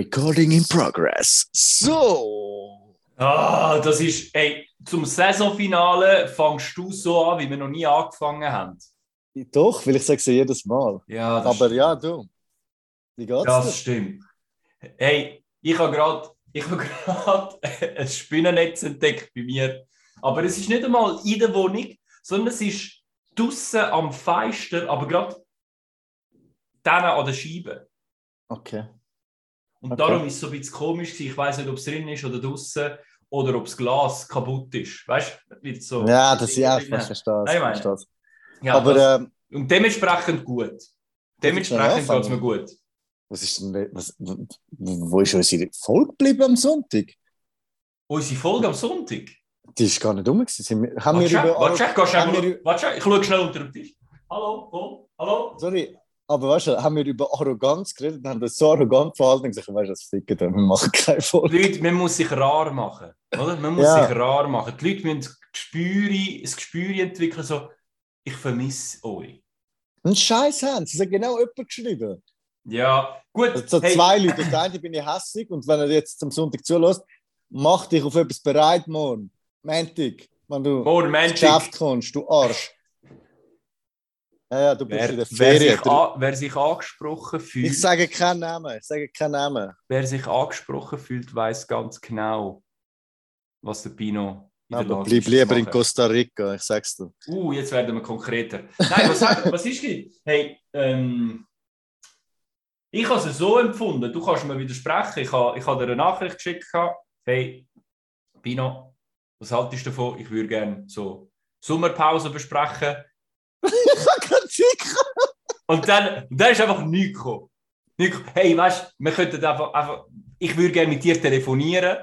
Recording in progress. So. Ah, das ist, ey, zum Saisonfinale fängst du so an, wie wir noch nie angefangen haben. Doch, will ich sage sie jedes Mal. Ja, das Aber stimmt. ja, du. Wie geht's Das dir? stimmt. Hey, ich habe gerade ich habe gerade ein Spinnennetz entdeckt bei mir. Aber es ist nicht einmal in der Wohnung, sondern es ist draußen am Fenster, aber gerade dann an der Scheibe. Okay. Und Okay. darum ist es so ein bisschen komisch. gewesen. Ich weiß nicht, ob es drin ist oder draußen oder ob das Glas kaputt ist. Weißt du, wie so. Ja, das ich Ja, ich verstehe es. Ja, Aber das, ähm, und dementsprechend gut. Dementsprechend geht es mir gut. was ist denn, was, wo ist unsere Folge geblieben am Sonntag? Unsere Folge am Sonntag. Die ist gar nicht Haben wir Warte, über. ich schaue schnell unter den Tisch. Hallo, komm, hallo. Sorry, aber weißt du, haben wir über Arroganz geredet und haben das so arrogant verhalten und gesagt, weißt du, das ficken, wir machen keine Folge. Die Leute, man muss sich rar machen. Oder? Man muss Ja. sich rar machen. Die Leute müssen Gespüre, ein Gespür entwickeln, so, ich vermisse euch. Einen Scheiß haben, sie haben genau jemand geschrieben. Ja, gut. So hey, zwei Leute. Auf der einen bin ich hässig und wenn er jetzt am Sonntag zulässt, mach dich auf etwas bereit, morgen. Montag, wenn du Morgen ins. Geschäft kommst, du Arsch. Ja, ja, du bist Wer, in der wer, Ferien. sich a, wer sich angesprochen fühlt, Ich sage keinen Namen, ich sage keinen Namen. wer sich angesprochen fühlt, weiß ganz genau, was der Pino in der Lage bleib lieber in. Costa Rica, ich sag's dir. Uh, jetzt werden wir konkreter. Nein, was, was ist das? Hey, ähm, ich habe es so empfunden, du kannst mir widersprechen. Ich habe, ich habe dir eine Nachricht geschickt. Hey, Pino, was haltest du davon? Ich würde gerne so Sommerpause besprechen. Tick. Und dann, dann ist einfach nichts gekommen. Hey, weißt du, wir könnten einfach, einfach, ich würde gerne mit dir telefonieren.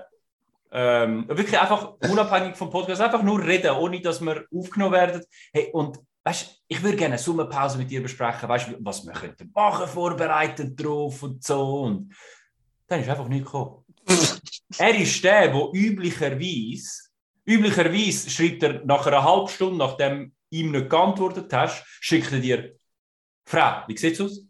Ähm, wirklich einfach unabhängig vom Podcast, einfach nur reden, ohne dass wir aufgenommen werden. Hey, und weißt du, ich würde gerne eine Sommerpause mit dir besprechen, weißt du, was wir könnten machen, vorbereiten drauf und so. Und dann ist einfach nichts gekommen. er ist der, der üblicherweise, üblicherweise schreibt er nach einer halben Stunde, nachdem ihm nicht geantwortet hast, schickt er dir Frau, wie sieht's aus?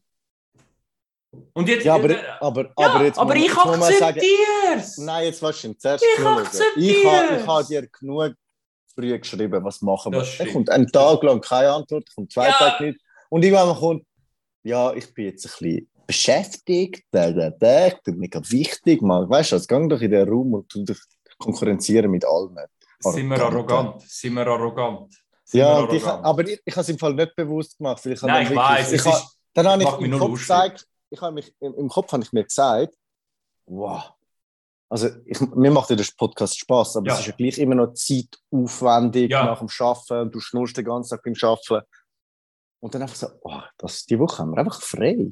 Und jetzt, Ja, aber, aber, ja, aber jetzt aber ich akzeptiere es. Nein, jetzt weißt du, zuerst Ich habe akzeptier's. ich habe dir genug früh geschrieben, was machen wir. Es stimmt. kommt einen Tag lang keine Antwort, es kommt zwei Ja. Tage nicht. Und irgendwann kommt, ja, ich bin jetzt ein bisschen beschäftigt, da, da, da, ich bin mega wichtig. Man, weißt du, jetzt gang doch in den Raum und tu dich konkurrenzieren mit allem. Sind wir arrogant? Sind wir arrogant? Ja, wir und ich, arrogant? aber ich, ich habe es im Fall nicht bewusst gemacht. Ich Nein, ich wirklich- weiß. Ich habe, dann habe ich im Kopf lustig. gesagt, ich habe mich, im, im Kopf habe ich mir gesagt, wow. Also ich, mir macht ja der Podcast Spaß, aber Ja. es ist ja gleich immer noch zeitaufwendig Ja. nach dem und du schnurst den ganzen Tag beim Arbeiten. Und dann einfach so, oh, das, die Woche haben wir einfach frei.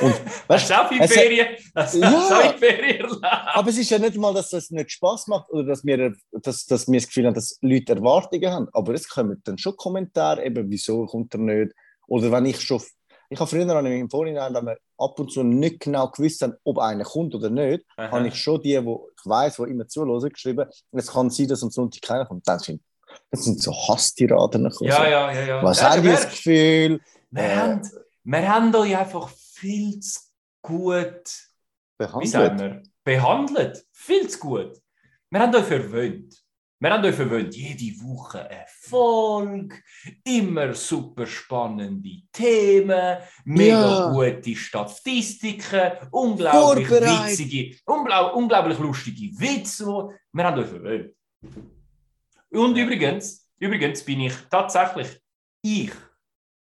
Und, weißt, es- Ferien? Hast du Ja. Ferien aber es ist ja nicht mal, dass das nicht Spaß macht oder dass wir, dass, dass wir das Gefühl haben, dass Leute Erwartungen haben. Aber es kommen dann schon Kommentare, eben, wieso kommt er nicht? Oder wenn ich schon. Ich habe früher ich im Vorhinein, wenn wir ab und zu nicht genau gewusst haben, ob einer kommt oder nicht, habe ich schon die, wo ich weiß, die immer zuhören, geschrieben. Und es kann sein, dass am Sonntag keiner kommt. Dann sind, das sind so Hasstiraden. Ja, so, ja, ja. ja. Was ja, haben die das Gefühl? wir, Äh, haben, wir haben euch einfach viel zu gut behandelt? wir, behandelt. Viel zu gut. Wir haben euch verwöhnt. Wir haben euch verwöhnt. Jede Woche Erfolg, immer super spannende Themen, mega Ja. gute Statistiken, unglaublich witzige, unglaub, unglaublich lustige Witze. Wir haben euch verwöhnt. Und übrigens, übrigens bin ich tatsächlich, ich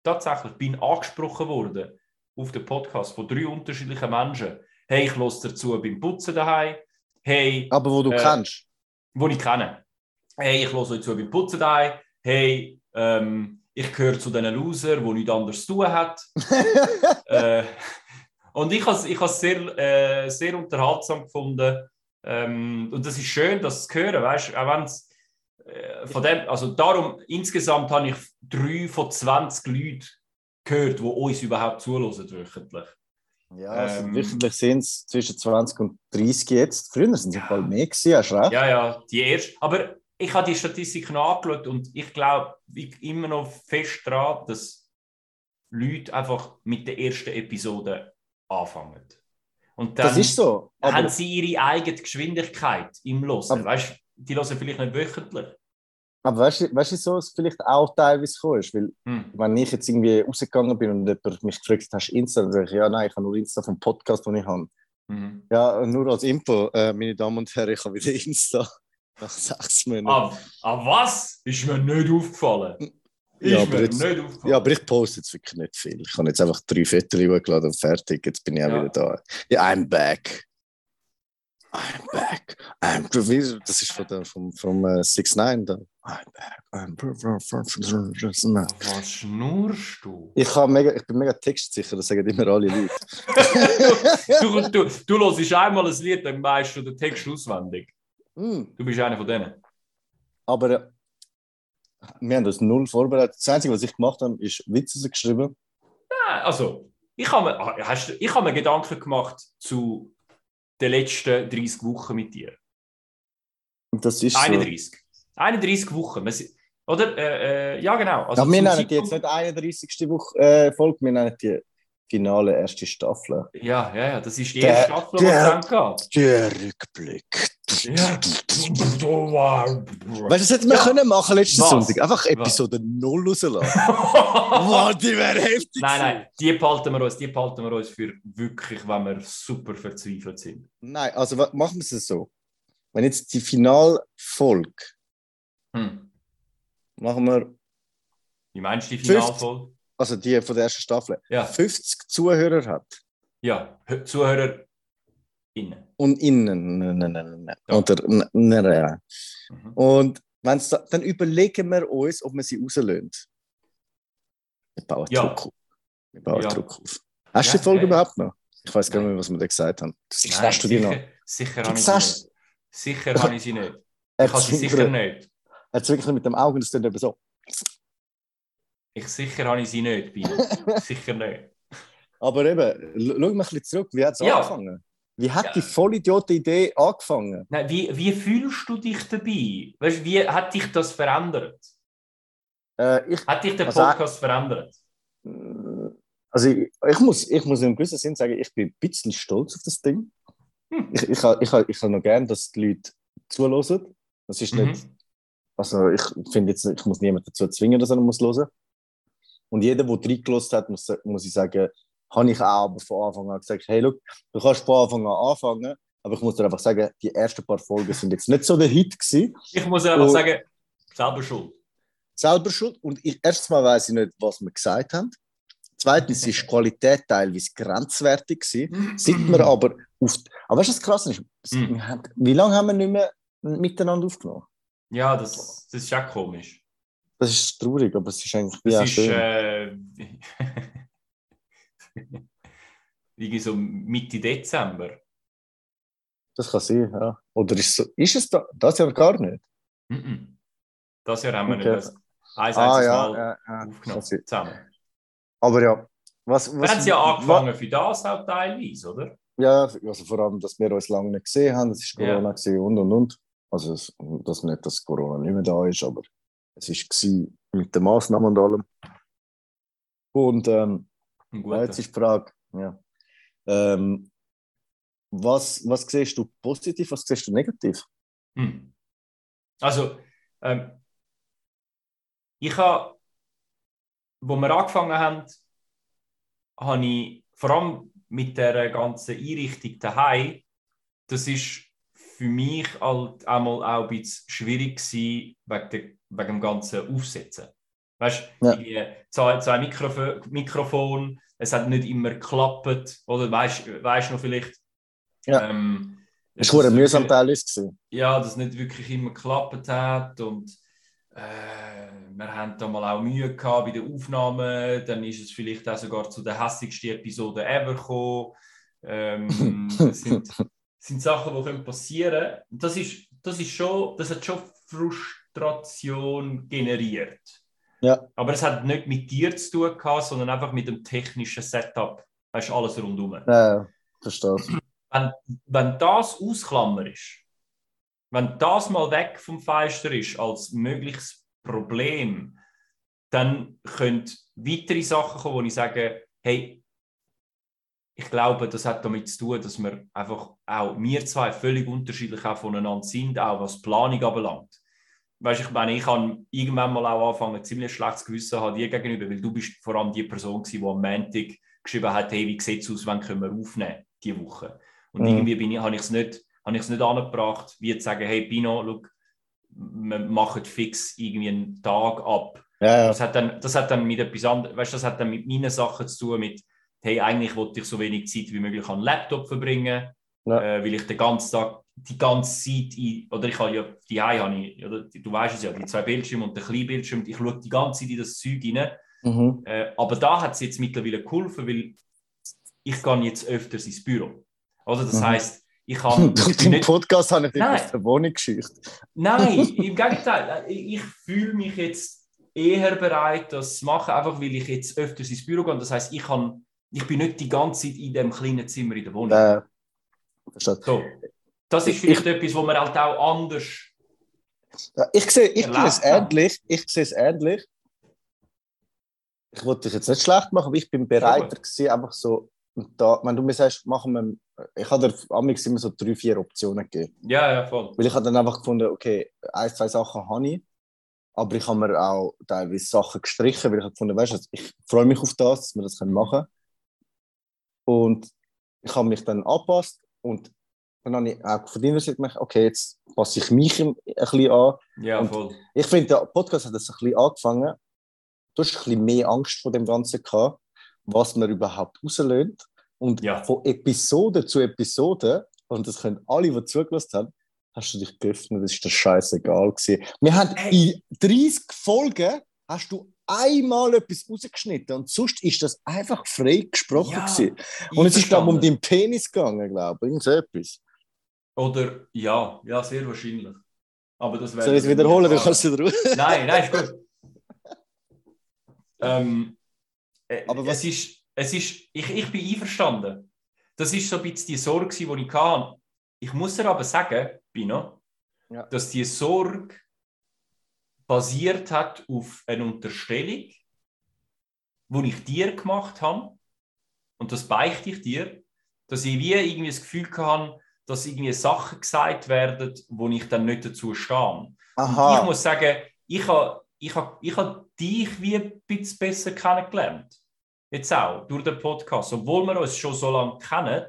tatsächlich bin angesprochen worden auf den Podcast von drei unterschiedlichen Menschen. Hey, ich los dazu beim Putzen daheim. Hey, Aber wo du Äh, kennst. wo ich kenne. Hey, ich los euch zu beim Putzen daheim. Hey, ähm, ich gehöre zu diesen Loser, die nichts anderes zu tun hat. äh, und ich habe es ich has sehr, äh, sehr unterhaltsam gefunden. Ähm, und das ist schön, das zu hören, weißt du, auch wenn es äh, von dem, also darum, insgesamt habe ich drei von 20 Leuten gehört, die uns überhaupt zuhören wöchentlich. Ja, also Ähm, wöchentlich sind es zwischen 20 und 30 jetzt. Früher sind es Ja. Fall mehr gewesen, hast recht? Ja, ja, die erste. Aber ich habe die Statistik noch angeschaut und ich glaube immer noch fest daran, dass Leute einfach mit der ersten Episode anfangen. Und dann Das ist so. haben Aber, sie ihre eigene Geschwindigkeit im Hören. Aber- Weißt du, die hören vielleicht nicht wöchentlich. Aber weißt du, weißt du, so es vielleicht auch teilweise gekommen ist? Weil, Hm. wenn ich jetzt irgendwie rausgegangen bin und jemand mich gefragt hat, hast du Insta? Dann sage ich, ja, nein, ich habe nur Insta vom Podcast, den ich habe. Mhm. Ja, nur als Info, äh, meine Damen und Herren, ich habe wieder Insta. Nach sechs Monaten. Ah, ah, was? Ist mir nicht aufgefallen. Ist Ja, aber mir jetzt- nicht aufgefallen. Ja, aber ich poste jetzt wirklich nicht viel. Ich habe jetzt einfach drei Fotos hochgeladen und fertig. Jetzt bin ich auch Ja. wieder da. Ja, I'm back. I'm back. I'm Das ist von der, vom, vom äh, 6 9 da. Was schnurst du? ich, mega, ich bin mega textsicher, das sagen immer alle Leute. du, du, du hörst einmal ein Lied, dann weißt du den Text auswendig. Hm, Du bist einer von denen. Aber äh, wir haben das null vorbereitet. Das Einzige, was ich gemacht habe, ist Witze geschrieben. Nein, Also, ich habe mir, ah, hast, du- ich habe mir Gedanken gemacht zu den letzten 30 Wochen mit dir. Das ist so. 31. 31 Wochen. Oder? Äh, äh, ja, genau. Also Aber wir nennen die jetzt nicht 31. Woche äh, Folge, wir nennen die finale erste Staffel. Ja, ja, ja, das ist die Der- erste Staffel, die der- es geht. Der Rückblick. Ja. Weißt du, das hätten wir Ja. können machen letzten Was? Sonntag. Einfach Was? Episode 0 rauslassen. wow, die wäre heftig. Nein, nein, die behalten wir uns, die behalten wir uns für wirklich, wenn wir super verzweifelt sind. Nein, also machen wir es so. Wenn jetzt die Finalfolge Hm. machen wir, Wie meinst du die 50. Finalfolge? also die von der ersten Staffel, Ja, 50 Zuhörer hat ja, Hö- Zuhörer innen. und innen. Ja. Oder. Mhm. Und wenn's da, dann überlegen wir uns, ob wir sie rauslösen. Wir bauen Ja. Druck auf. Wir bauen Ja. Druck auf. Hast du die Folge überhaupt noch? Ich weiß gar nicht mehr, was wir da gesagt haben. Nein, Hast du die noch? sicher, habe ich sie nicht. Sicher habe ich sie nicht. Ich habe sie sicher nicht. Er hat es wirklich mit dem Augen, das tut eben so. Ich sicher habe ich sie nicht, Bino. sicher nicht. Aber eben, schau mal ein bisschen zurück. Wie hat es Ja. angefangen? Wie hat Ja. die Vollidioten-Idee angefangen? Nein, wie, wie fühlst du dich dabei? Weißt, wie hat dich das verändert? Äh, ich, Hat dich der Also, Podcast verändert? also ich, ich, muss, ich muss in einem gewissen Sinn sagen, ich bin ein bisschen stolz auf das Ding. Hm. Ich, ich, ich, ich habe noch gern, dass die Leute zuhören. Das ist nicht, Mhm. Also ich finde jetzt, ich muss niemanden dazu zwingen, dass er muss hören. Und jeder, der reingelassen hat, muss, muss ich sagen, habe ich auch aber von Anfang an gesagt, hey, look, du kannst von Anfang an anfangen, aber ich muss dir einfach sagen, die ersten paar Folgen sind jetzt nicht so der Hit gewesen. Ich muss einfach Oh. sagen, selber schuld. selber schuld. Und ich, erstens mal weiß ich nicht, was wir gesagt haben. Zweitens ist die Qualität teilweise grenzwertig gewesen. Seit wir aber auf. Aber weißt du, was krass ist? Haben- Wie lange haben wir nicht mehr miteinander aufgenommen? Ja, das, das ist ja komisch. Das ist traurig, aber es ist eigentlich ja ist schön. äh, irgendwie so Mitte Dezember. Das kann sein, ja. Oder ist, so, ist es da, das ja gar nicht? Mhm. Das Jahr haben wir Okay. nicht das ein Ah, ja, Mal ja, ja. aufgenommen. Zusammen. Aber ja. Was, Wir was, haben sie ja angefangen für das auch teilweise, oder? Ja, also vor allem, dass wir uns lange nicht gesehen haben, das ist Ja. Corona gewesen und und und. Also, es, das nicht, dass Corona nicht mehr da ist, aber es war mit den Massnahmen und allem. Und ähm, jetzt ist die Frage, ja. Ähm, was, was siehst du positiv, was siehst du negativ? Hm. Also, ähm, ich habe, wo wir angefangen haben, habe ich vor allem mit der ganzen Einrichtung daheim, das ist für mich halt einmal auch ein bisschen schwierig gewesen, wegen, der, wegen dem ganzen Aufsetzen. Weißt du, Ja. zwei, zwei Mikrofo Mikrofon, es hat nicht immer geklappt, oder weißt du noch vielleicht? Ja. Ähm, Das war dass ein es mühsam gewesen. ja, das nicht wirklich immer geklappt hat und äh, wir haben da mal auch Mühe gehabt bei der Aufnahme, dann ist es vielleicht auch sogar zu der hässigsten Episode ever gekommen. Ähm, sind, sind Sachen, die können passieren. Das ist, das ist schon, das hat schon Frustration generiert. Ja. Aber es hat nicht mit dir zu tun gehabt, sondern einfach mit dem technischen Setup. Weißt du, alles rundum Ja, verstehe. wenn, wenn das Ausklammer ist, wenn das mal weg vom Fenster ist als mögliches Problem, dann können weitere Sachen kommen, wo ich sage, hey, ich glaube, das hat damit zu tun, dass wir einfach auch, wir zwei völlig unterschiedlich auch voneinander sind, auch was Planung anbelangt. Weißt, ich meine, ich kann irgendwann mal auch anfangen, ziemlich schlechtes Gewissen haben dir gegenüber, weil du bist vor allem die Person gewesen, die am Montag geschrieben hat, hey, wie sieht es aus, wann können wir aufnehmen, diese Woche. Und mhm. irgendwie bin ich, habe ich es nicht, nicht angebracht, wie zu sagen, hey, Pino, look, wir machen fix irgendwie einen Tag ab. Ja, ja. Das, hat dann, das hat dann mit etwas anderem, weißt, das hat dann mit meinen Sachen zu tun, mit, hey, eigentlich wollte ich so wenig Zeit wie möglich an den Laptop verbringen, ja. äh, weil ich den ganzen Tag, die ganze Zeit, in, oder ich habe ja, die habe ich, oder, du weißt es ja, die zwei Bildschirme und der kleine Bildschirm, ich schaue die ganze Zeit in das Zeug rein. Mhm. Äh, aber da hat es jetzt mittlerweile geholfen, weil ich gehe jetzt öfters ins Büro. Also das mhm. heißt, ich habe. Durch den Podcast habe ich dich aus der Wohnung geschickt. Nein, im Gegenteil. Ich fühle mich jetzt eher bereit, das zu machen, einfach weil ich jetzt öfters ins Büro gehe. Das heißt, ich, kann, ich bin nicht die ganze Zeit in dem kleinen Zimmer in der Wohnung. Äh, so. Das ist vielleicht ich, etwas, wo man halt auch anders. Ja, ich sehe ich es ähnlich. Ich sehe es ähnlich. Ich wollte dich jetzt nicht schlecht machen, aber ich bin bereiter gewesen, einfach so da, wenn du mir sagst, machen wir, ich habe dir amigs immer so drei, vier Optionen gegeben. Ja, ja, voll. Weil ich habe dann einfach gefunden, okay, ein, zwei Sachen habe ich, aber ich habe mir auch teilweise Sachen gestrichen, weil ich habe gefunden, weißt du, ich freue mich auf das, dass wir das machen können. Und ich habe mich dann angepasst und dann habe ich auch von deiner Seite gemerkt, okay, jetzt passe ich mich ein bisschen an. Ja, voll. ich finde, der Podcast hat das ein bisschen angefangen. Du hast ein bisschen mehr Angst vor dem Ganzen gehabt was man überhaupt rauslöhnt. Und ja. von Episode zu Episode, und das können alle, die zugelassen haben, hast du dich geöffnet, das ist dir scheißegal gewesen. Wir haben in 30 Folgen hast du einmal etwas rausgeschnitten und sonst ist das einfach frei gesprochen ja, gewesen. Und es ist glaube um deinen Penis gegangen, glaube ich, irgend so etwas. Oder ja, ja, sehr wahrscheinlich. Aber das Soll ich es wiederholen, dann kannst du drauf. Nein, nein, ist gut. ähm, äh, Aber was? Es ist, es ist, ich, ich bin einverstanden. Das ist so ein bisschen die Sorge, die ich hatte. Ich muss dir aber sagen, Bino, ja. dass die Sorge basiert hat auf einer Unterstellung, die ich dir gemacht habe. Und das beichte ich dir, dass ich wie irgendwie das Gefühl hatte, dass irgendwie Sachen gesagt werden, wo ich dann nicht dazu stehe. Aha. Und ich muss sagen, ich habe ich habe ich hab dich wie ein bisschen besser kennengelernt. Jetzt auch, durch den Podcast. Obwohl wir uns schon so lange kennen,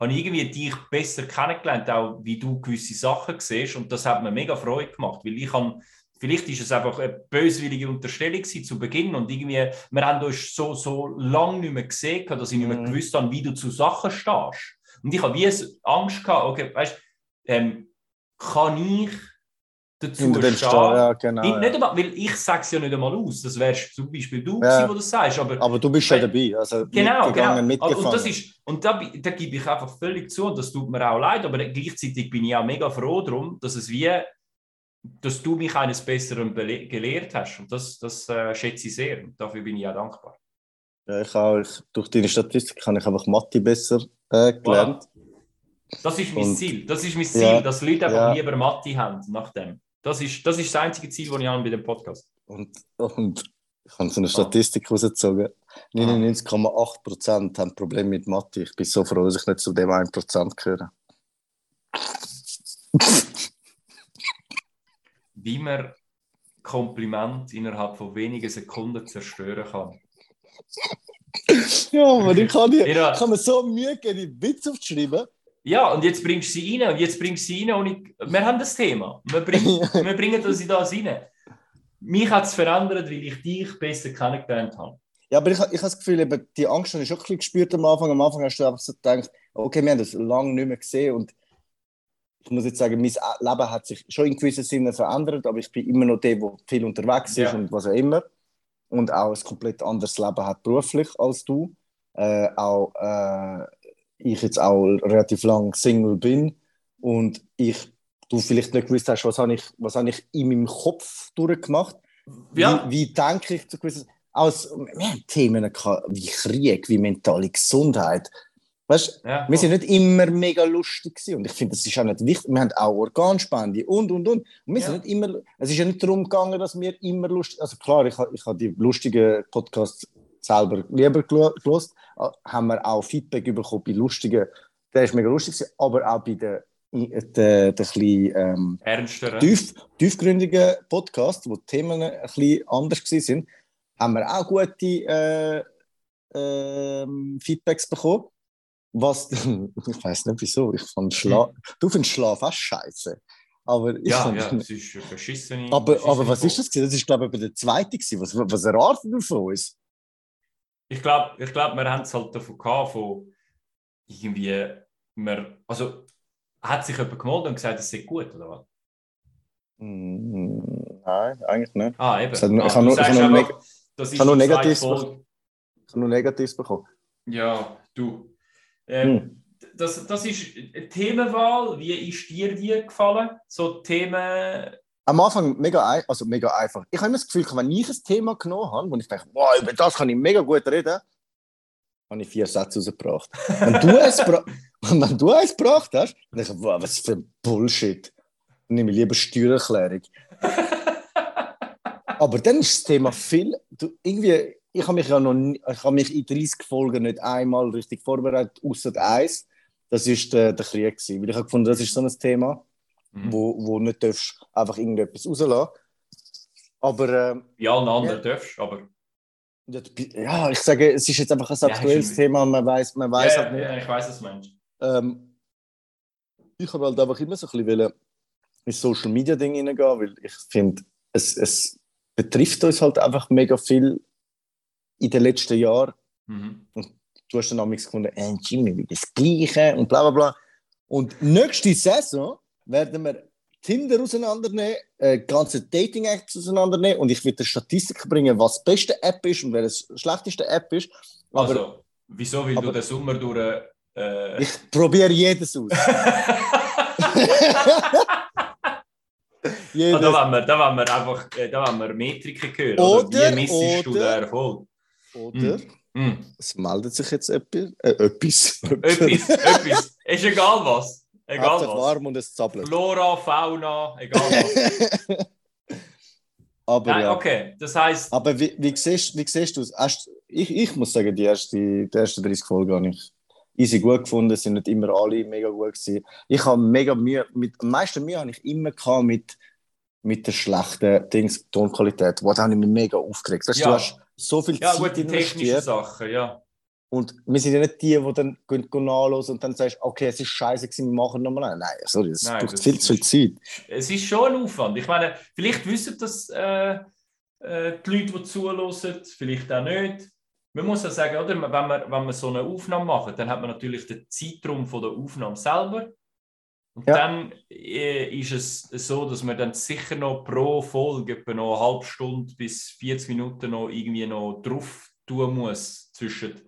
habe ich irgendwie dich besser kennengelernt, auch wie du gewisse Sachen siehst. Und das hat mir mega Freude gemacht, weil ich habe, vielleicht ist es einfach eine böswillige Unterstellung zu Beginn und irgendwie, wir haben uns so, so lange nicht mehr gesehen, dass ich nicht mehr mhm. gewusst habe, wie du zu Sachen stehst. Und ich habe wie Angst gehabt, okay, weißt du, ähm, kann ich dazu stehen. Ja, genau, ich, nicht einmal, weil ich sage es ja nicht einmal aus. Das wärst zum Beispiel du, ja. der das sagst. Aber, aber du bist ja dabei. Also genau, genau. Und, das ist, und da, da gebe ich einfach völlig zu. Und das tut mir auch leid. Aber gleichzeitig bin ich auch mega froh darum, dass es wie dass du mich eines Besseren gelehrt hast. Und das, das äh, schätze ich sehr. Und dafür bin ich auch dankbar. Ja, ich auch. Ich, durch deine Statistik habe ich einfach Mathe besser äh, gelernt. Voilà. Das ist mein und, Ziel. Das ist mein Ziel, ja, dass Leute einfach ja. lieber Mathe haben nach dem. Das ist, das ist das einzige Ziel, das ich habe bei dem Podcast. Und, und ich habe so eine Statistik ah. rausgezogen. 99,8% haben Probleme mit Mathe. Ich bin so froh, dass ich nicht zu dem 1% gehöre. Wie man Kompliment innerhalb von wenigen Sekunden zerstören kann. Ja, aber ich kann, dir, ich kann mir so Mühe geben, die Witz aufzuschreiben. Ja, und jetzt bringst du sie rein und jetzt bringst du sie rein und ich, wir haben das Thema. Wir, bring, wir bringen das in das rein. Mich hat es verändert, weil ich dich besser kennengelernt habe. Ja, aber ich, ich habe das Gefühl, eben, die Angst habe ich schon ein bisschen gespürt am Anfang. Am Anfang hast du einfach so gedacht, okay, wir haben das lange nicht mehr gesehen und ich muss jetzt sagen, mein Leben hat sich schon in gewissen Sinne verändert, aber ich bin immer noch der, der viel unterwegs ist ja. und was auch immer. Und auch ein komplett anderes Leben hat beruflich als du. Äh, auch äh, ich jetzt auch relativ lang Single bin und ich du vielleicht nicht gewusst hast, was habe ich, was habe ich in meinem Kopf durchgemacht. Ja. Wie, wie denke ich zu gewissen als wir haben Themen wie Krieg, wie mentale Gesundheit. Weißt, ja, wir sind nicht immer mega lustig gewesen. und ich finde, das ist auch nicht wichtig. Wir haben auch Organspende und und und. und wir ja. sind nicht immer. Es ist ja nicht darum gegangen, dass wir immer lustig. Also klar, ich, ich habe die lustigen Podcasts selber lieber gelost. Haben wir auch Feedback bekommen bei lustigen, der ist mega lustig, aber auch bei den der, der bisschen, ähm, tief, tiefgründigen Podcast, wo die Themen ein bisschen anders waren, haben wir auch gute äh, äh, Feedbacks bekommen. Was, ich weiß nicht wieso, ich fand Schlaf, hm. du findest Schlaf auch scheiße. Aber ja, ja, das ist verschissen. Aber, aber was ist das? Das ist, glaube ich, der zweite. Was, was erwartet du von uns? Ich glaube, ich glaub, wir haben es halt davon gehabt, von irgendwie, wir, also hat sich jemand gemeldet und gesagt, es sei gut, oder was? Mm, nein, eigentlich nicht. Ah, eben. Hat, ah, ich habe nur, ich nur, neg ich nur Negatives, ich nur Negatives bekommen. Ja, du. Ähm, hm. das, das ist eine Themenwahl. Wie ist dir die gefallen? So Themen. Am Anfang mega, also mega einfach. Ich habe immer das Gefühl, wenn ich ein Thema genommen habe, wo ich denke, wow, über das kann ich mega gut reden, habe ich vier Sätze rausgebracht. Wenn du es, wenn du eins gebracht hast, dann denke ich, wow, was für Bullshit. Dann nehme ich lieber Steuererklärung. Aber dann ist das Thema viel. Du, irgendwie, ich habe mich ja noch ich habe mich in 30 Folgen nicht einmal richtig vorbereitet, außer eins. Das war der, der Krieg. Gewesen. Weil ich habe gefunden, das ist so ein Thema, mhm. wo, wo nicht darfst einfach irgendetwas rauslassen. Aber. Ähm, Wie allen anderen ja. darfst, aber. Ja, ich sage, es ist jetzt einfach ein aktuelles ja, Thema man weiß, man weiß ja, halt nicht. Ja, ich weiß, du meinst. Ähm, ich habe halt einfach immer so ein bisschen ins Social Media Ding hineingehen, weil ich finde, es, es betrifft uns halt einfach mega viel in den letzten Jahren. Mhm. Und du hast dann damals gefunden, äh, Jimmy, wie das Gleiche und bla bla bla. Und nächste Saison werden wir Tinder auseinandernehmen, äh, ganze Dating-Apps auseinandernehmen und ich werde Statistiken bringen, was die beste App ist und wer die schlechteste App ist. Aber, also, wieso, weil aber, du den Sommer durch... Äh... Ich probiere jedes aus. jedes. Ah, da, wollen wir, da wollen wir einfach äh, da wollen wir Metriken hören. Oder, oder wie missest du den Erfolg? Oder... Mm. Es meldet sich jetzt etwas. Äh, etwas. etwas, etwas. Ist egal was. Egal was. warm und es zappelt. Flora, Fauna, egal was. aber Nein, ja. okay, das heißt. Aber wie, wie, siehst, wie siehst du es? Ich, ich muss sagen, die, erste, die ersten 30 Folgen habe ich easy gut gefunden, Es sind nicht immer alle mega gut gewesen. Ich habe mega Mühe, mit, am meisten Mühe habe ich immer gehabt mit, mit der schlechten Dings, Tonqualität. Wo habe ich mich mega aufgeregt. Weißt, ja. Du hast so viel ja, Zeit gute technische Sachen, ja. Und wir sind ja nicht die, die dann gehen, gehen nachlesen und dann sagst, okay, es ist scheiße, wir machen nochmal. Nein, sorry, das Nein, braucht das viel zu viel Zeit. Es ist schon ein Aufwand. Ich meine, vielleicht wissen das äh, äh, die Leute, die zuhören, vielleicht auch nicht. Man muss ja sagen, oder, wenn, man, wenn man so eine Aufnahme macht, dann hat man natürlich den Zeitraum von der Aufnahme selber. Und ja. dann äh, ist es so, dass man dann sicher noch pro Folge etwa noch eine halbe Stunde bis 40 Minuten noch irgendwie noch drauf tun muss zwischen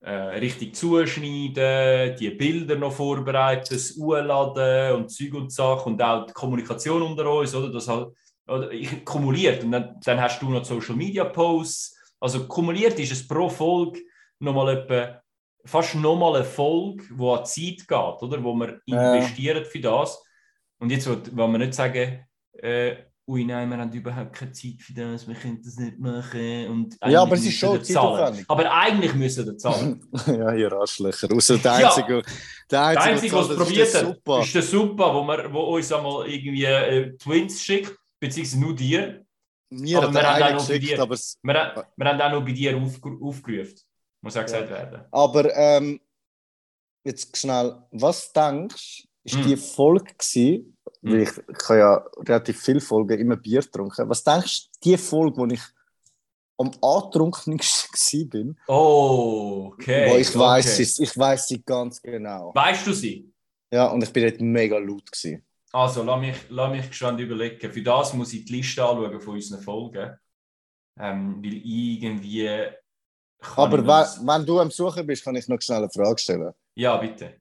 äh, richtig zuschneiden, die Bilder noch vorbereiten, das Uhladen und Zeug und Sachen und auch die Kommunikation unter uns, oder? Das halt, oder ich, kumuliert und dann, dann hast du noch Social Media Posts. Also kumuliert ist es pro Folge nochmal etwa fast nochmal eine Folge, die an Zeit geht, oder? Wo man investiert für das. Und jetzt wollen wir nicht sagen, äh, ui nein, wir haben überhaupt keine Zeit für das, wir können das nicht machen. Und ja, aber es ist schon zeitaufwendig. Aber eigentlich müssen wir zahlen. ja, ihr Arschlöcher. Außer der Einzige, ja. der Einzige, der Einzige was probiert hat, ist der Super, wo, wir, wo uns einmal irgendwie äh, Twins schickt, beziehungsweise nur dir. Mir aber wir, haben geschickt, dir, aber es... wir, wir haben auch noch bei dir auf, aufgerufen, muss auch gesagt ja. werden. Aber ähm, jetzt schnell, was denkst du, ist hm. die Folge gewesen, weil ich, ich habe ja relativ viele Folgen immer Bier getrunken. Was denkst du, die Folge, wo ich am antrunkensten bin? Oh, okay. Wo ich okay. weiß sie, ich weiß sie ganz genau. Weißt du sie? Ja, und ich bin dort mega laut gewesen. Also, lass mich, lass mich gespannt überlegen. Für das muss ich die Liste anschauen von unseren Folgen. Ähm, weil irgendwie. Aber wenn, wenn du am Suchen bist, kann ich noch schnell eine Frage stellen. Ja, bitte.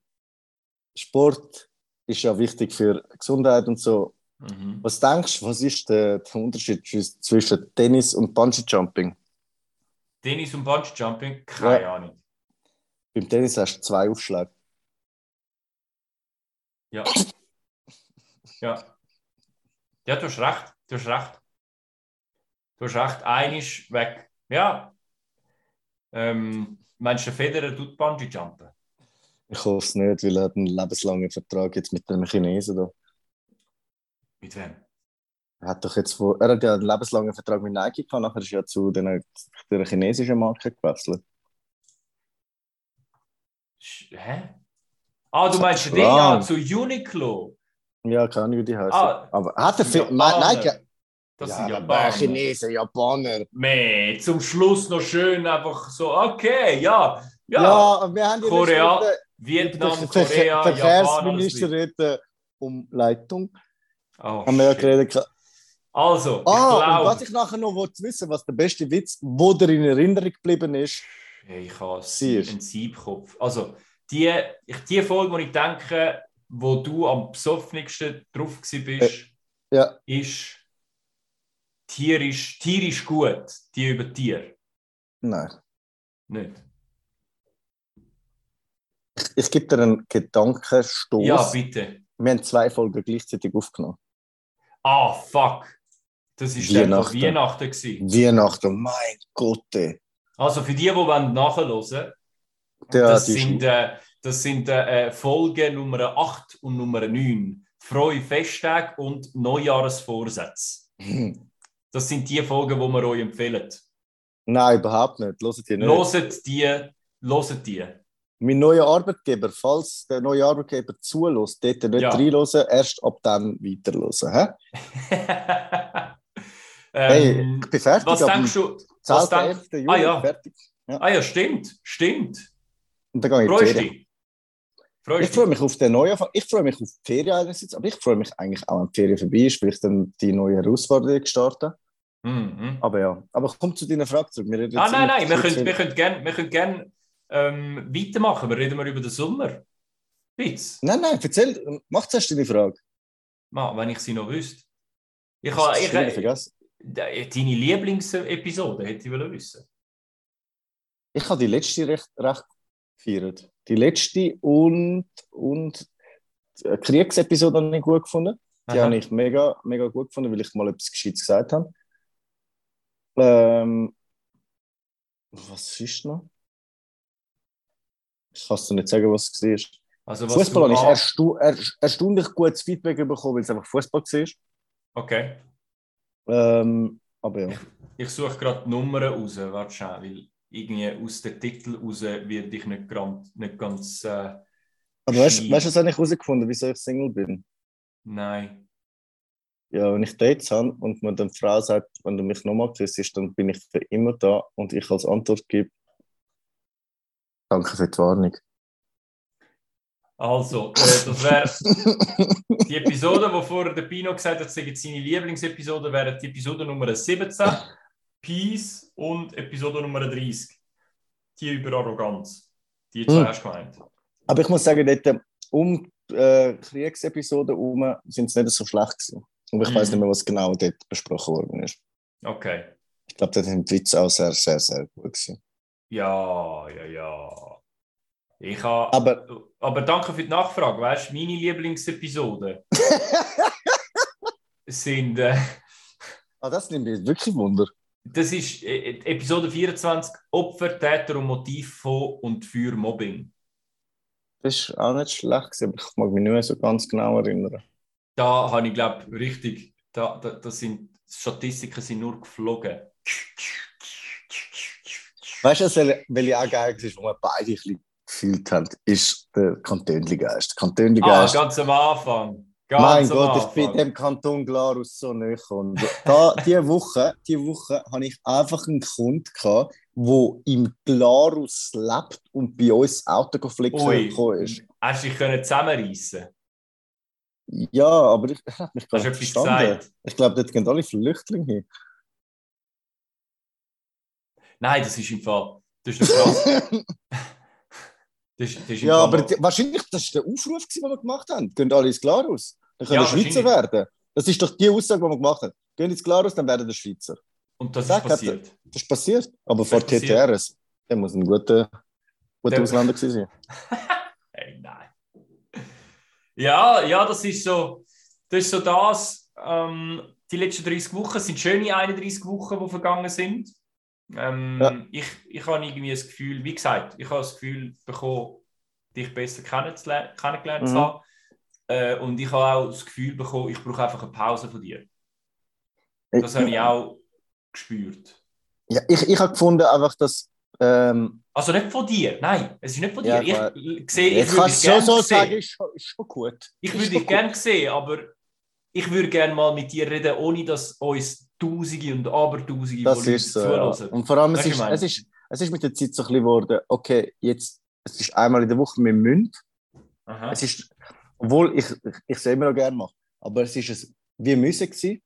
Sport ist ja wichtig für Gesundheit und so. Mhm. Was denkst du, was ist der, der Unterschied zwischen Tennis und Bungee Jumping? Tennis und Bungee Jumping? Keine ja. Ahnung. Beim Tennis hast du zwei Aufschläge. Ja. ja. Ja, du hast recht. Du hast recht. Du hast recht. Ein ist weg. Ja. Ähm, meinst du, der Federer tut Bungee-Jumpen? Ich hoffe es nicht, weil er hat einen lebenslangen Vertrag jetzt mit dem Chinesen da. Mit wem? Er hat doch jetzt vor, er hat ja einen lebenslangen Vertrag mit Nike gehabt, nachher ist er ja zu den, der chinesischen Marke gewechselt. Hä? Ah, du meinst den ja, zu Uniqlo? Ja, keine Ahnung, wie die heißen. Ah, Aber hat er viel. Nike. Das ja, sind Japaner. Chinesen, Japaner. Meh, zum Schluss noch schön einfach so, okay, ja, ja. Ja, wir haben Korea, letzte Vietnam, der Korea, Japan, alles Verkehrsministerin um Leitung. Oh, haben wir ja geredet. Also, ich Ah, und glaube, was ich nachher noch wollte wissen, was der beste Witz, wo dir in Erinnerung geblieben ist. Ich habe einen Siebkopf. Also, die, ich, die Folge, wo ich denke, wo du am besoffensten drauf gewesen bist, Ja, ist tierisch, tierisch gut, die über Tier. nein. Nicht? Ich gebe dir einen Gedankenstoß. Ja, bitte. wir haben zwei Folgen gleichzeitig aufgenommen. Ah, fuck. Das ist dann Weihnachten. Weihnachten. Gewesen. Weihnachten, mein Gott. ey. Also für die, die wollen nachhören wollen, Der, das, sind, äh, das sind äh, Folgen Nummer 8 und Nummer 9. Frohe Festtage und Neujahresvorsätze. Das sind die Folgen, die wir euch empfehlen. Nein, überhaupt nicht. Hört ihr nicht. Loset die, loset die. Mein neuer Arbeitgeber, falls der neue Arbeitgeber zulässt, dort nicht Ja. reinhören, erst ab dann weiterhören. Hä? ähm, Hey, ich bin fertig. was denkst du? Was 10. denk, 11. Juli Ah, ja. fertig. ah ja, stimmt, stimmt. Und dann gehe ich die Freust dich? Freust Ich freue mich auf den neuen Ich freue mich auf die Ferien einerseits, aber ich freue mich eigentlich auch, wenn die Ferien vorbei ist, weil ich dann die neue Herausforderung starte. Mhm. Aber ja, aber komm zu deiner Frage zurück. Wir reden Ah, nein, nein, wir können, wir können gerne gern, ähm, weitermachen. Wir reden mal über den Sommer. Witz. Nein, nein, erzähl, mach zuerst deine Frage. Ma, wenn ich sie noch wüsste. Ich habe ich, äh, vergessen. deine Lieblingsepisode, hätte ich wollen wissen. Ich habe die letzte recht, recht gefeiert. Die letzte und, und die Kriegsepisode habe ich gut gefunden. Die Aha. habe ich mega, mega gut gefunden, weil ich mal etwas Gescheites gesagt habe. Ähm, was ist noch? Ich kann es dir nicht sagen, was es war. Also, was Fußball habe ich erstu er erstaunlich gutes Feedback bekommen, weil es einfach Fußball war. Okay. Ähm, aber ja. Ich suche gerade Nummern raus. Warte schnell, weil irgendwie aus den Titel raus werde ich nicht, gran- nicht ganz. Äh, Aber weißt du, was habe ich herausgefunden, wieso ich Single bin? nein. Ja, wenn ich Dates habe und mir dann die Frau sagt, wenn du mich nochmal küsst, dann bin ich für immer da und ich als Antwort gebe, danke für die Warnung. Also, äh, das wäre die Episode, wo vorher der Pino gesagt hat, sagen seine Lieblingsepisode, wäre die Episode Nummer 17, Peace und Episode Nummer 30. Die über Arroganz. Die zwei Hm. hast du gemeint. Aber ich muss sagen, dort um die äh, Kriegsepisode herum sind es nicht so schlecht gewesen. Aber ich Mhm. weiß nicht mehr, was genau dort besprochen worden ist. Okay. Ich glaube, dort sind die Witze auch sehr, sehr, sehr gut gewesen. Ja, ja, ja. Ich habe. Aber Aber danke für die Nachfrage. Weißt du, meine Lieblingsepisode sind. Äh, ah, das nimmt mich wirklich Wunder. das ist äh, Episode 24: Opfer, Täter und Motiv von und für Mobbing. Das ist auch nicht schlecht gewesen, aber ich mag mich nicht mehr so ganz genau erinnern. Da habe ich, glaube richtig. Da, da, das sind, Statistiken sind nur geflogen. Weißt du, was wel- welche auch geil war, wo wir beide ein bisschen gefühlt haben, ist der Kantönli-Geist. Ah, Kantönli-Geist. ganz am Anfang. Ganz mein am Gott, ich Anfang. bin dem Kanton Glarus so näher. Und da, diese Woche, die Woche habe ich einfach einen Kunden gehabt, der im Glarus lebt und bei uns Auto gekommen ist. Hast du dich können zusammenreißen? Ja, aber ich, ich habe mich etwas verstanden. gesagt? Ich glaube, dort gehen alle Flüchtlinge hin. Nein, das ist im Fall. Das ist krass. Das, ist- das ist ja, aber die, wahrscheinlich, das war der Aufruf, den wir gemacht haben. Gehen alle ins Glarus. Dann können Ja, Schweizer werden. Das ist doch die Aussage, die wir gemacht haben. Gehen ins Glarus, dann werden der Schweizer. Und das ist Sag, hat- passiert. Das ist passiert. Aber Das vor ist passiert. TTRS. Der muss ein guter, guter Der- Ausländer gewesen sein. Hey, nein. Ja, ja, das ist so das. Ist so das ähm, die letzten 30 Wochen sind schöne 31 Wochen, die vergangen sind. Ähm, Ja. ich, ich habe irgendwie das Gefühl, wie gesagt, ich habe das Gefühl bekommen, dich besser kennengelernt zu Mhm. haben. Äh, und ich habe auch das Gefühl bekommen, ich brauche einfach eine Pause von dir. Das habe ich auch gespürt. Ja, ich, ich habe gefunden, einfach, dass. Ähm, Also nicht von dir, nein, es ist nicht von Ja, dir. aber- ich ich sehe, ich würde schon gerne so sehen. sagen, ist schon, ist schon gut. Ich würde dich gerne sehen, aber ich würde gerne mal mit dir reden, ohne dass uns Tausende und Abertausende Das von Leuten ist so. Ja. zuhören. Und vor allem, es Weißt ist, es, ist, es ist mit der Zeit so ein bisschen geworden, okay, jetzt, es ist einmal in der Woche mit Münd. Aha. Es ist, obwohl ich, ich, ich es immer noch gerne mache, aber es ist es wie müssen gewesen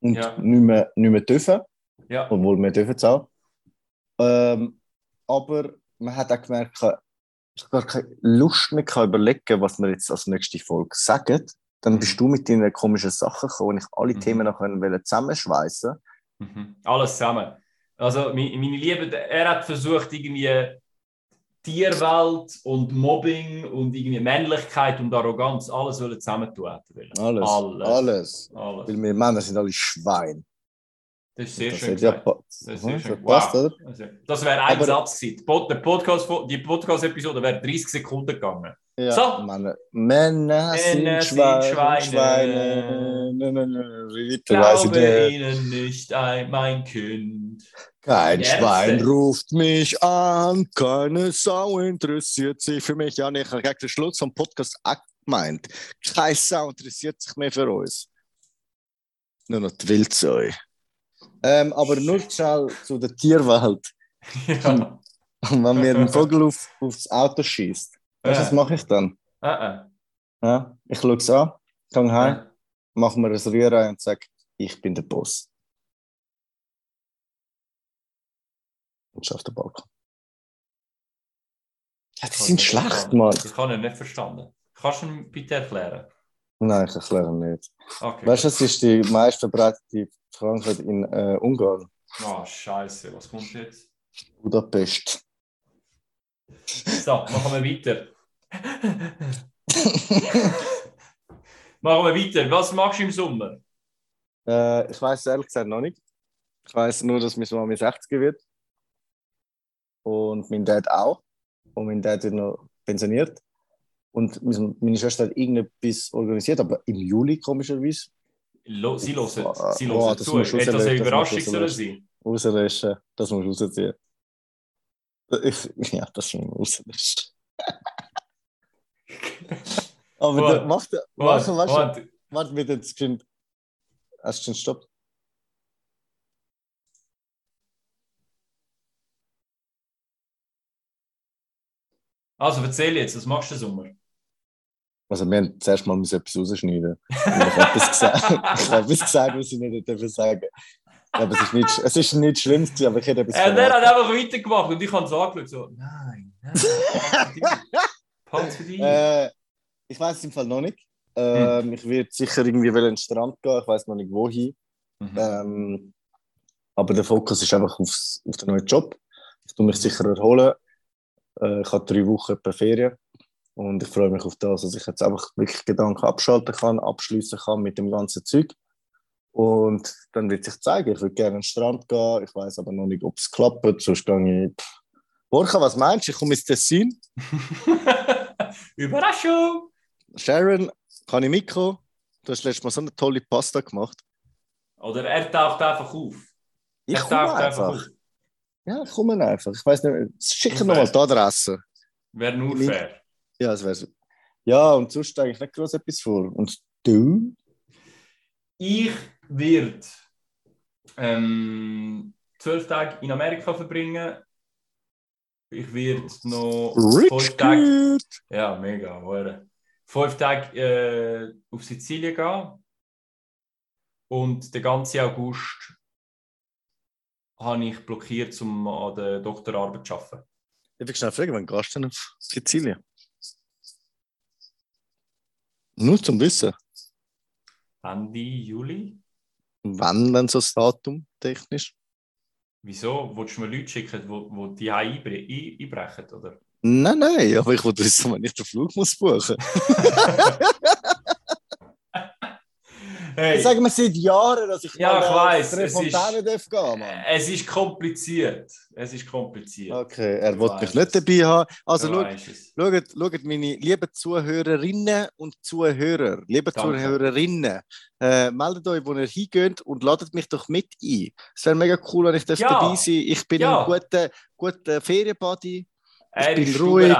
und Ja. nicht, mehr, nicht mehr dürfen, Ja, obwohl wir dürfen es auch. Ähm, aber man hat auch gemerkt, ich habe gar keine Lust mehr überlegen, was wir jetzt als nächste Folge sagen. Dann Mhm. bist du mit deinen komischen Sachen gekommen ich alle Mhm. Themen noch zusammenschweißen. mhm. alles zusammen. Also, meine Liebe, er hat versucht, irgendwie Tierwelt und Mobbing und irgendwie Männlichkeit und Arroganz, alles wollen zusammentun. Alles. Alles. Alles. Alles. Weil wir Männer sind alle Schwein. Das ist sehr das schön ja Das ist sehr das schön. passt, Wow. oder? Also, Das wäre ein Aber- Satz gewesen. Die Podcast, Podcast-Episode wäre 30 Sekunden gegangen. Ja, So. Männer, Männer sind sind Schweine. Schweine. Schweine. Nein, nein, nein, Glaube nicht. ihnen nicht, ein, mein Kind. Kein Ärzte. Schwein ruft mich an, keine Sau interessiert sich für mich. Ja, nee, ich habe den Schluss vom Podcast gemeint. Keine Sau interessiert sich mehr für uns. Nur noch die Wildsau. Ähm, aber nur schnell zu der Tierwelt. Ja. Und wenn mir ein Vogel auf, aufs Auto schießt, weißt du, was mache ich dann? Äh, Ja, ich schaue es an, gehe heim, mache mir ein Rührei und sage, ich bin der Boss. Und auf den Balkon. Ja, die sind schlecht. Mann. Ich habe ihn nicht verstanden. Kannst du ihn bitte erklären? Nein, ich erkläre nicht. Okay. Weißt du, es ist die meist verbreitete Krankheit in äh, Ungarn, Oh, Scheiße, was kommt jetzt? Budapest. So, machen wir weiter. machen wir weiter. Was machst du im Sommer? Äh, ich weiß ehrlich gesagt noch nicht. Ich weiß nur, dass meine Mama 60 wird. Und mein Dad auch. Und mein Dad wird noch pensioniert. Und meine Schwester hat irgendetwas organisiert, aber im Juli komischerweise. Lo sie hören, sie hören das zu. Hätte das eine Überraschung sollen sein? Rauslöschen, das musst du rausziehen. Ja, das schon rauslöschen. aber Warte, der, mach der, Warte, warte, warte, warte. bitte, jetzt geschwind. Hast du schon Stopp? Also erzähl jetzt, was machst du Sommer? Also, wir haben zuerst mal müssen etwas rausschneiden. Und ich habe etwas gesagt, ich habe etwas gesagt, was ich nicht dürfen sagen. Aber es ist nicht, es ist nicht schlimm, aber ich hätte etwas Äh, der hat einfach weitergemacht und ich habe es angeschaut, so, nein, nein, Pans für dich. äh, Ich weiß es im Fall noch nicht. Ähm, Ich werde sicher irgendwie an den Strand gehen, ich weiß noch nicht wohin. Mhm. Ähm, aber der Fokus ist einfach aufs, auf den neuen Job. Ich tue mich sicher erholen. Äh, ich habe drei Wochen per Ferien und ich freue mich auf das, dass ich jetzt einfach wirklich Gedanken abschalten kann, abschließen kann mit dem ganzen Zeug. Und dann wird sich zeigen. Ich würde gerne an den Strand gehen. Ich weiß aber noch nicht, ob es klappt. Sonst gehe ich. Pff. Borja, was meinst du? Ich komme ins Tessin. Überraschung! Sharon, kann ich mitkommen? Du hast letztes Mal so eine tolle Pasta gemacht. Oder er taucht einfach auf. Ich er komme einfach einfach. Ja, ich komme einfach. Ich weiß nicht. Schicken nochmal die Adresse. Wäre nur fair. Ja, das wäre so. Ja, und sonst eigentlich nicht groß etwas vor. Und du? Ich werde ähm, zwölf Tage in Amerika verbringen. Ich werde noch fünf Tage, ja, mega, hure. fünf Tage äh, auf Sizilien gehen. Und den ganzen August habe ich blockiert, um an der Doktorarbeit zu arbeiten. Ich will schnell fragen, wann gehst du denn auf Sizilien? Nur zum Wissen. Ende Juli. Wann denn so das Datum technisch? Wieso? Wolltest du mir Leute schicken, die, die die einbre ein- einbrechen, oder? Nein, nein, aber ich wollte wissen, wann ich den Flug muss buchen Hey. Das sagen wir seit Jahren, dass ich Ja, mal ich weiss, es ist- darf gehen, Mann. Es ist kompliziert. Es ist kompliziert. Okay, er wollte mich nicht dabei haben. Also. Schaut, schaut, meine lieben Zuhörerinnen und Zuhörer, liebe Danke. Zuhörerinnen, äh, meldet euch, wo ihr hingeht und ladet mich doch mit ein. Es wäre mega cool, wenn ich Ja. dabei sein Ich bin Ja. ein guter, guter Ferienbuddy. Er bin ruhig.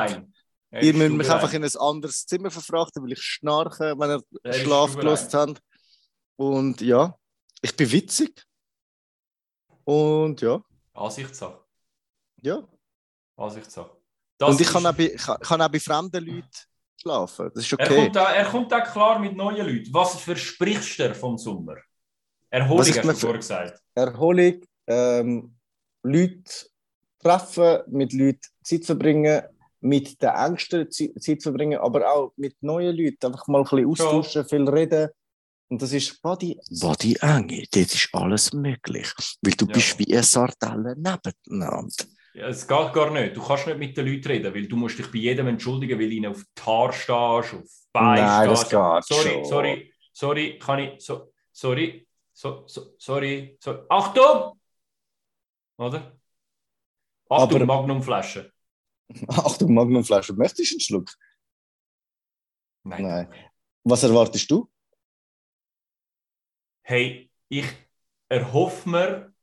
Ihr müsst mich einfach in ein anderes Zimmer verfrachten, weil ich schnarche, wenn ihr Er Schlaf gelost habt. Und ja, ich bin witzig. Und ja, Ansichtssache. ja. Ansichtssache. und ich kann auch, bei, kann, kann auch bei fremden Leuten schlafen. Das ist er, okay. kommt auch, er kommt auch klar mit neuen Leuten. Was versprichst du vom Sommer? Erholung ich hast du vorher gesagt. Erholung, ähm, Leute treffen, mit Leuten Zeit verbringen, mit den Ängsten Zeit verbringen, aber auch mit neuen Leuten. Einfach mal ein bisschen austauschen, viel reden. Und das ist Body. Body enge, das ist alles möglich. Weil du Ja. bist wie eine Sardelle nebeneinander. Ja, es geht gar nicht. Du kannst nicht mit den Leuten reden, weil du musst dich bei jedem entschuldigen, weil du ihnen auf die Haare stehst, auf die Beine Nein, das stehst. geht sorry, schon. sorry, sorry, kann ich, so, sorry, so, so, sorry, so, Achtung! Oder? Achtung, Aber- Magnumflasche. Achtung, Magnumflasche, möchtest du einen Schluck? Nein. Nein. Was erwartest du? Hey, ich erhoffe mir,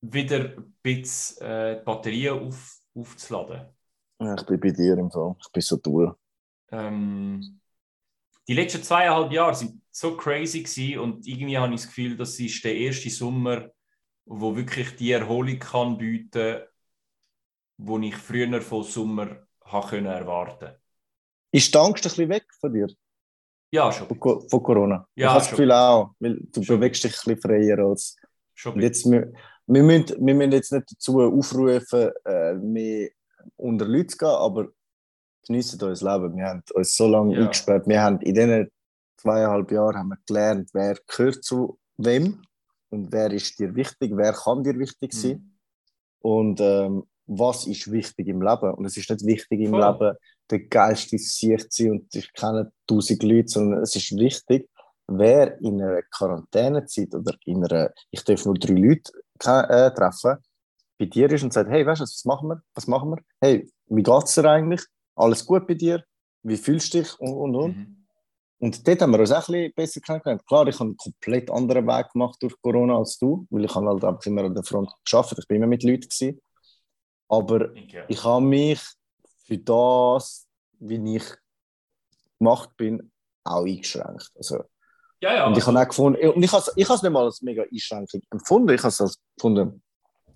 wieder ein bisschen äh, die Batterien auf, aufzuladen. Ja, Ich bin bei dir im Fall. Ich bin so toll. ähm, die letzten zweieinhalb Jahre sind so crazy gewesen und irgendwie habe ich das Gefühl, das ist der erste Sommer, wo wirklich die Erholung kann bieten, wo ich früher von Sommer habe können erwarten. Ist die Angst ein bisschen weg von dir? Ja, schon. Von, von Corona? Ja, ich habe das. Gefühl auch, weil du Schon. bewegst dich ein bisschen freier als. schon Und jetzt, wir, wir, müssen, wir müssen jetzt nicht dazu aufrufen, äh, mehr unter Leute zu gehen, aber geniessen unser Leben. Wir haben uns so lange Ja. eingesperrt. Wir haben in diesen zweieinhalb Jahren haben wir gelernt, wer gehört zu wem und wer ist dir wichtig, wer kann dir wichtig sein Mhm. und ähm, was ist wichtig im Leben. Und es ist nicht wichtig im Voll. Leben, der geilste sein und ich kenne tausend Leute, sondern es ist wichtig, wer in einer Quarantänezeit oder in einer, ich darf nur drei Leute äh, treffen, bei dir ist und sagt, hey, weißt du, was machen wir? Was machen wir? Hey, wie geht's dir eigentlich? Alles gut bei dir? Wie fühlst du dich? Und, und, und. Mhm. Und dort haben wir uns auch ein bisschen besser kennengelernt. Klar, ich habe einen komplett anderen Weg gemacht durch Corona als du, weil ich habe halt einfach immer an der Front geschafft. Ich bin immer mit Leuten gewesen. Aber Okay. ich habe mich für das, wie ich gemacht bin, auch eingeschränkt. Also, Ja, ja. und ich habe also- auch gefunden, und ich habe es ich habe es nicht mal als mega Einschränkung empfunden. Ich habe es als gefunden,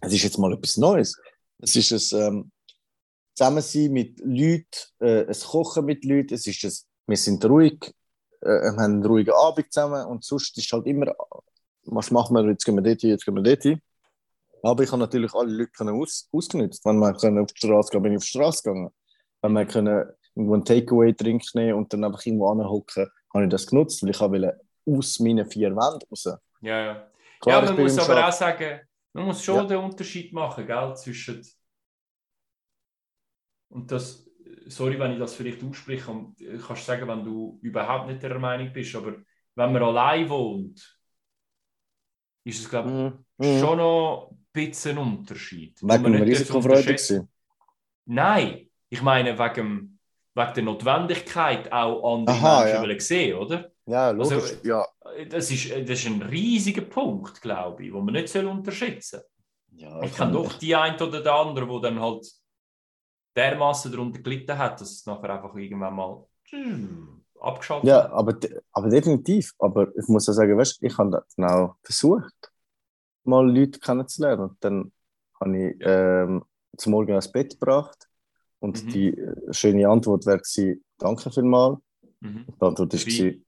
es ist jetzt mal etwas Neues. Es ist ein ähm, Zusammensein mit Leuten, äh, ein Kochen mit Leuten, es ist ein, wir sind ruhig, äh, wir haben einen ruhigen Abend zusammen und sonst ist halt immer, was machen wir, jetzt gehen wir dort hin, jetzt gehen wir dort hin. Aber ich habe natürlich alle können aus, ausgenutzt. Wenn wir können auf die Straße gehen, bin ich auf die Straße gegangen. Wenn wir können irgendwo einen Takeaway-Drink nehmen und dann einfach irgendwo anhocken, habe ich das genutzt, weil ich wollte aus meinen vier Wänden raus. ja, ja. Klar, ja, man muss aber Schaf- auch sagen, man muss schon Ja. den Unterschied machen, gell, zwischen. Und das, sorry, wenn ich das vielleicht ausspreche, und kannst sagen, wenn du überhaupt nicht der Meinung bist, aber wenn man allein wohnt, ist es, glaube Mhm. ich, Mhm. schon noch ein bisschen Unterschied. Wegen dem Risikofreude. Nein, ich meine wegen, wegen der Notwendigkeit, auch andere Aha, Menschen ja. sehen, oder? Ja, logisch. Also, ja. Das ist, das ist ein riesiger Punkt, glaube ich, den man nicht soll unterschätzen soll. ja Ich kenne doch die ein oder der andere, wo dann halt dermaßen darunter gelitten hat, dass es nachher einfach irgendwann mal abgeschaltet Ja, aber, aber definitiv. Aber ich muss auch sagen, weißt, ich habe das genau versucht, mal Leute kennenzulernen. Und dann habe ich ähm, zum Morgen ans Bett gebracht und Mhm. die äh, schöne Antwort gewesen, danke vielmals. Mhm. Die Antwort Dabei- gewesen,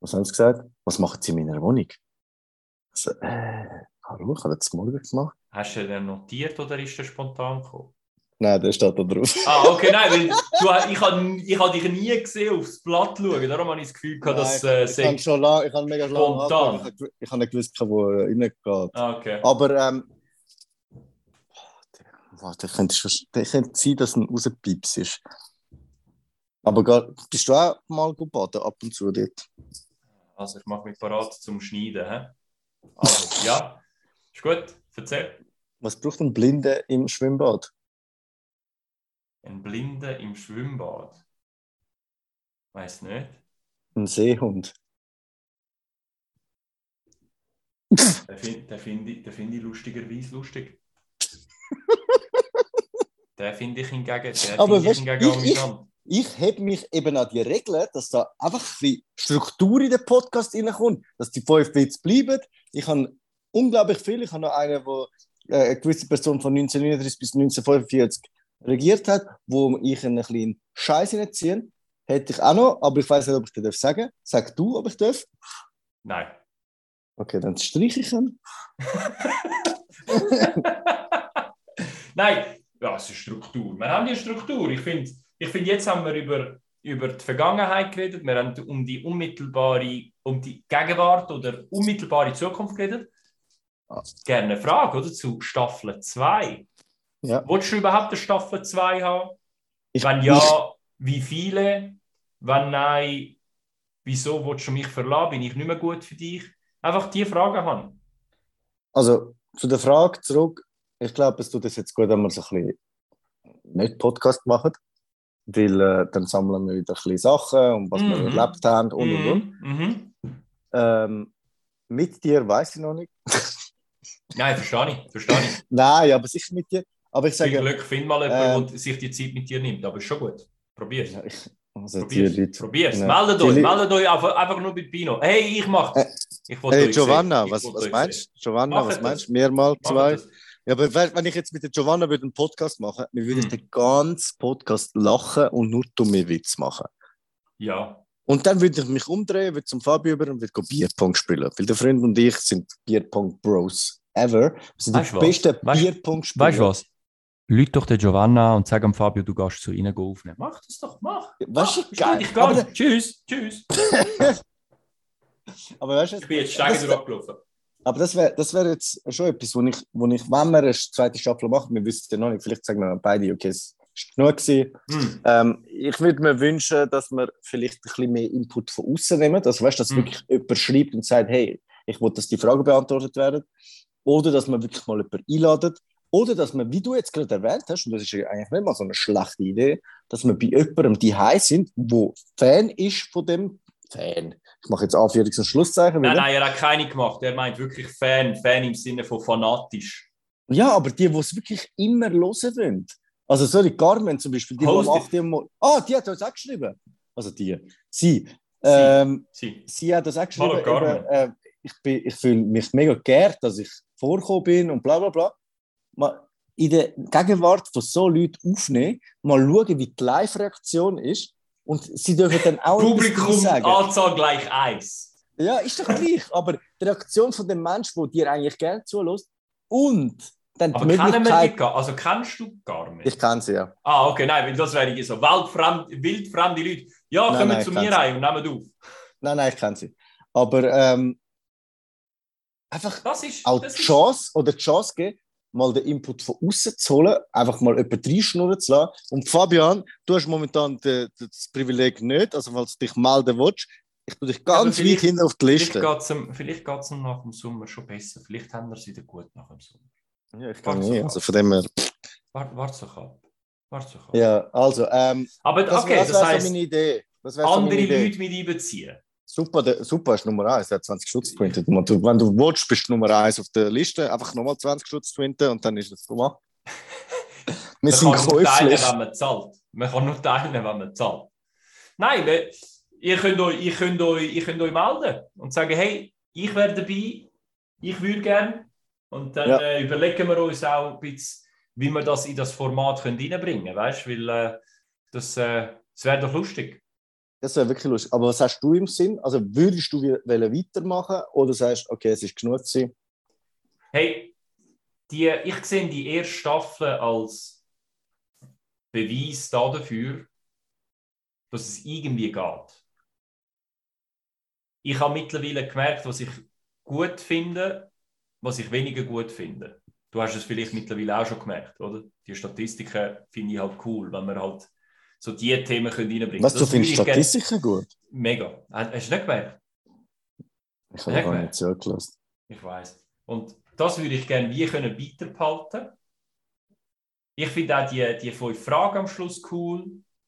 was haben sie gesagt? Was machen sie in meiner Wohnung? Also, äh, hallo, ich habe das Morgen gemacht. Hast du den notiert oder ist der spontan gekommen? Nein, der steht da drauf. Ah, okay, nein, weil du, ich habe ich hab dich nie gesehen aufs Blatt schauen, darum habe ich das Gefühl gehabt, dass äh, ich sei- schon lange, ich habe mega Spontan. angeschaut. Ich habe- Ich habe nicht gewusst, wo er reingeht. Ah, okay. Aber ähm, warte, könnte, der könnte sein, dass ein rauspieps ist. Aber gar, bist du auch mal baden ab und zu dort? Also, ich mache mich parat zum Schneiden. He? Also, ja, ist gut. Erzähl. Was braucht ein Blinde im Schwimmbad? Ein Blinder im Schwimmbad. Weiß nicht. Ein Seehund. Den finde find ich, find ich lustigerweise lustig. den finde ich hingegen, den Aber find ich weißt, hingegen ich- ich- amüsant. Ich habe mich eben an die Regeln, dass da einfach ein Struktur in den Podcast reinkommt, dass die fünf Witze bleiben. Ich habe unglaublich viel. Ich habe noch einen, wo äh, eine gewisse Person von 1939 bis 1945 regiert hat, wo ich einen kleinen Scheiß reinziehe. Hätte ich auch noch, aber ich weiß nicht, ob ich darf sagen. Sag du, ob ich darf. Nein. Okay, dann streiche ich ihn. Nein, ja, es ist Struktur. Wir haben die Struktur. Ich finde, ich find, jetzt haben wir über, über die Vergangenheit geredet, wir haben um die unmittelbare, um die Gegenwart oder unmittelbare Zukunft geredet. Ah. Gerne eine Frage, oder? Zu Staffel 2. Ja. Wolltest du überhaupt eine Staffel 2 haben? Ich, Wenn ja, wie viele? Wenn nein, wieso willst du mich verlassen? Bin ich nicht mehr gut für dich? Einfach die Frage haben. Also zu der Frage zurück. Ich glaube, es tut es jetzt gut, wenn wir so ein bisschen nicht Podcast machen, weil äh, dann sammeln wir wieder ein bisschen Sachen und was wir Mhm. erlebt haben und und und. Mhm. Mhm. Ähm, mit dir weiß ich noch nicht. Nein, verstehe ich. Verstehe ich. Nein, aber sicher mit dir. Aber ich Viel sage, Glück, find mal ähm, jemanden, der sich die Zeit mit dir nimmt. Aber ist schon gut. Probier's. ja, also die Probier's. Leute. Probier's. Ja. Meldet Die euch. Meldet euch einfach, einfach nur bei Pino. Hey, ich mach Äh, Ich Hey Giovanna. Ich was, was meinst du? Giovanna, Macht was das. meinst du? Wir mal Macht zwei? das. Ja, aber wenn ich jetzt mit der Giovanna würde einen Podcast machen, wir würden Hm. den ganzen Podcast lachen und nur dumme Witze machen. Ja. Und dann würde ich mich umdrehen, würde zum Fabio über und würde Bierpong spielen. Weil der Freund und ich sind Bierpong-Bros ever. Wir sind Weißt die du was? besten Bierpong-Spieler. Weißt du was? Lüt doch der Giovanna und sag am Fabio, du gehst zu ihnen aufnehmen. Mach das doch, mach. Mach, ist geil. Ich Aber, gehe. Tschüss, tschüss. aber weißt du, Ich bin jetzt das Steigen wär- durchgelaufen. aber das wäre das wär jetzt schon etwas, wo ich, wo ich, wenn wir eine zweite Staffel machen, wir wissen ja noch nicht, vielleicht sagen wir beide, okay, es ist genug gewesen. Hm. Ähm, ich würde mir wünschen, dass wir vielleicht ein bisschen mehr Input von außen nehmen. Also weißt du, dass Mhm. wirklich jemand schreibt und sagt, hey, ich will, dass die Fragen beantwortet werden. Oder dass man wirklich mal jemanden einladet. Oder dass man, wie du jetzt gerade erwähnt hast, und das ist eigentlich nicht mal so eine schlechte Idee, dass wir bei jemandem die sind, wo Fan ist von dem Fan. Ich mache jetzt Anführungs- und Schlusszeichen. Nein, nein, er hat keine gemacht. Er meint wirklich Fan. Fan im Sinne von fanatisch. Ja, aber die, die es wirklich immer hören wollen. Also, sorry, Carmen zum Beispiel, die, die am Host- 8. Uhr morgen- Ah, die hat uns auch geschrieben. Also die. Sie. Ähm, Sie. sie hat das auch geschrieben. Hallo, eben, äh, ich bin- ich fühle mich mega geehrt, dass ich vorgekommen bin und bla bla bla. Mal in der Gegenwart von so Leuten aufnehmen, mal schauen, wie die Live-Reaktion ist. Und sie dürfen dann auch Publikum, sagen. Anzahl gleich 1. Ja, ist doch gleich. Aber die Reaktion von dem Menschen, der dir eigentlich gerne zulässt und dann Aber die kennen wir die gar Also kennst du gar nicht? Ich kann sie ja. Ah, okay, nein, weil das wäre so. Wildfremd, wildfremde Leute. Ja, Nein, kommen nein, zu mir rein und nehmen auf. Nein, nein, ich kann sie. Aber ähm, einfach Das ist. auch die ist Chance oder die Chance geben, mal den Input von außen zu holen, einfach mal jemanden reinschnurren zu lassen. Und Fabian, du hast momentan de, de, das Privileg nicht, also falls du dich melden willst, ich tue dich Ja, ganz weit vielleicht- hinten auf die Vielleicht Liste. geht es ihm, vielleicht nach dem Sommer schon besser. Vielleicht haben wir es wieder gut nach dem Sommer. Ja, ich kann nicht, so also von dem her. Warte wart doch ab. Warte ab. Ja, also, ähm, Aber das, okay, das das, wäre heisst, so meine Idee. Das wär so andere meine Idee. Leute mit einbeziehen. Super, der, super ist Nummer 1, der hat 20 Schutz twintet. Wenn du, willst, bist du Nummer 1 auf der Liste, einfach nochmal 20 Schutz twinten und dann ist es gemacht. Wir Man sind kann nur teilen, wenn man zahlt. Man kann nur teilen, wenn man zahlt. Nein, we- ihr könnt euch, ihr könnt euch, ihr könnt euch melden und sagen, hey, ich wäre dabei, ich würde gerne. Und dann Ja. äh, überlegen wir uns auch ein bisschen, wie wir das in das Format können reinbringen können. Weißt du, weil äh, das, äh, das wäre doch lustig. Das wäre wirklich lustig. Aber was hast du im Sinn? Also würdest du weitermachen oder sagst okay, es ist genug gewesen? Hey, die, ich sehe die erste Staffel als Beweis dafür, dass es irgendwie geht. Ich habe mittlerweile gemerkt, was ich gut finde, was ich weniger gut finde. Du hast es vielleicht mittlerweile auch schon gemerkt, oder? Die Statistiken finde ich halt cool, wenn wir halt so die Themen können reinbringen Was, du Das findest würde ich gerne- Statistiken gut? Mega. Hast du nicht gemerkt? Ich habe gar nicht zugelassen. Ich weiß. Und das würde ich gerne wie können weiterbehalten. Ich finde auch die, die fünf Fragen am Schluss cool.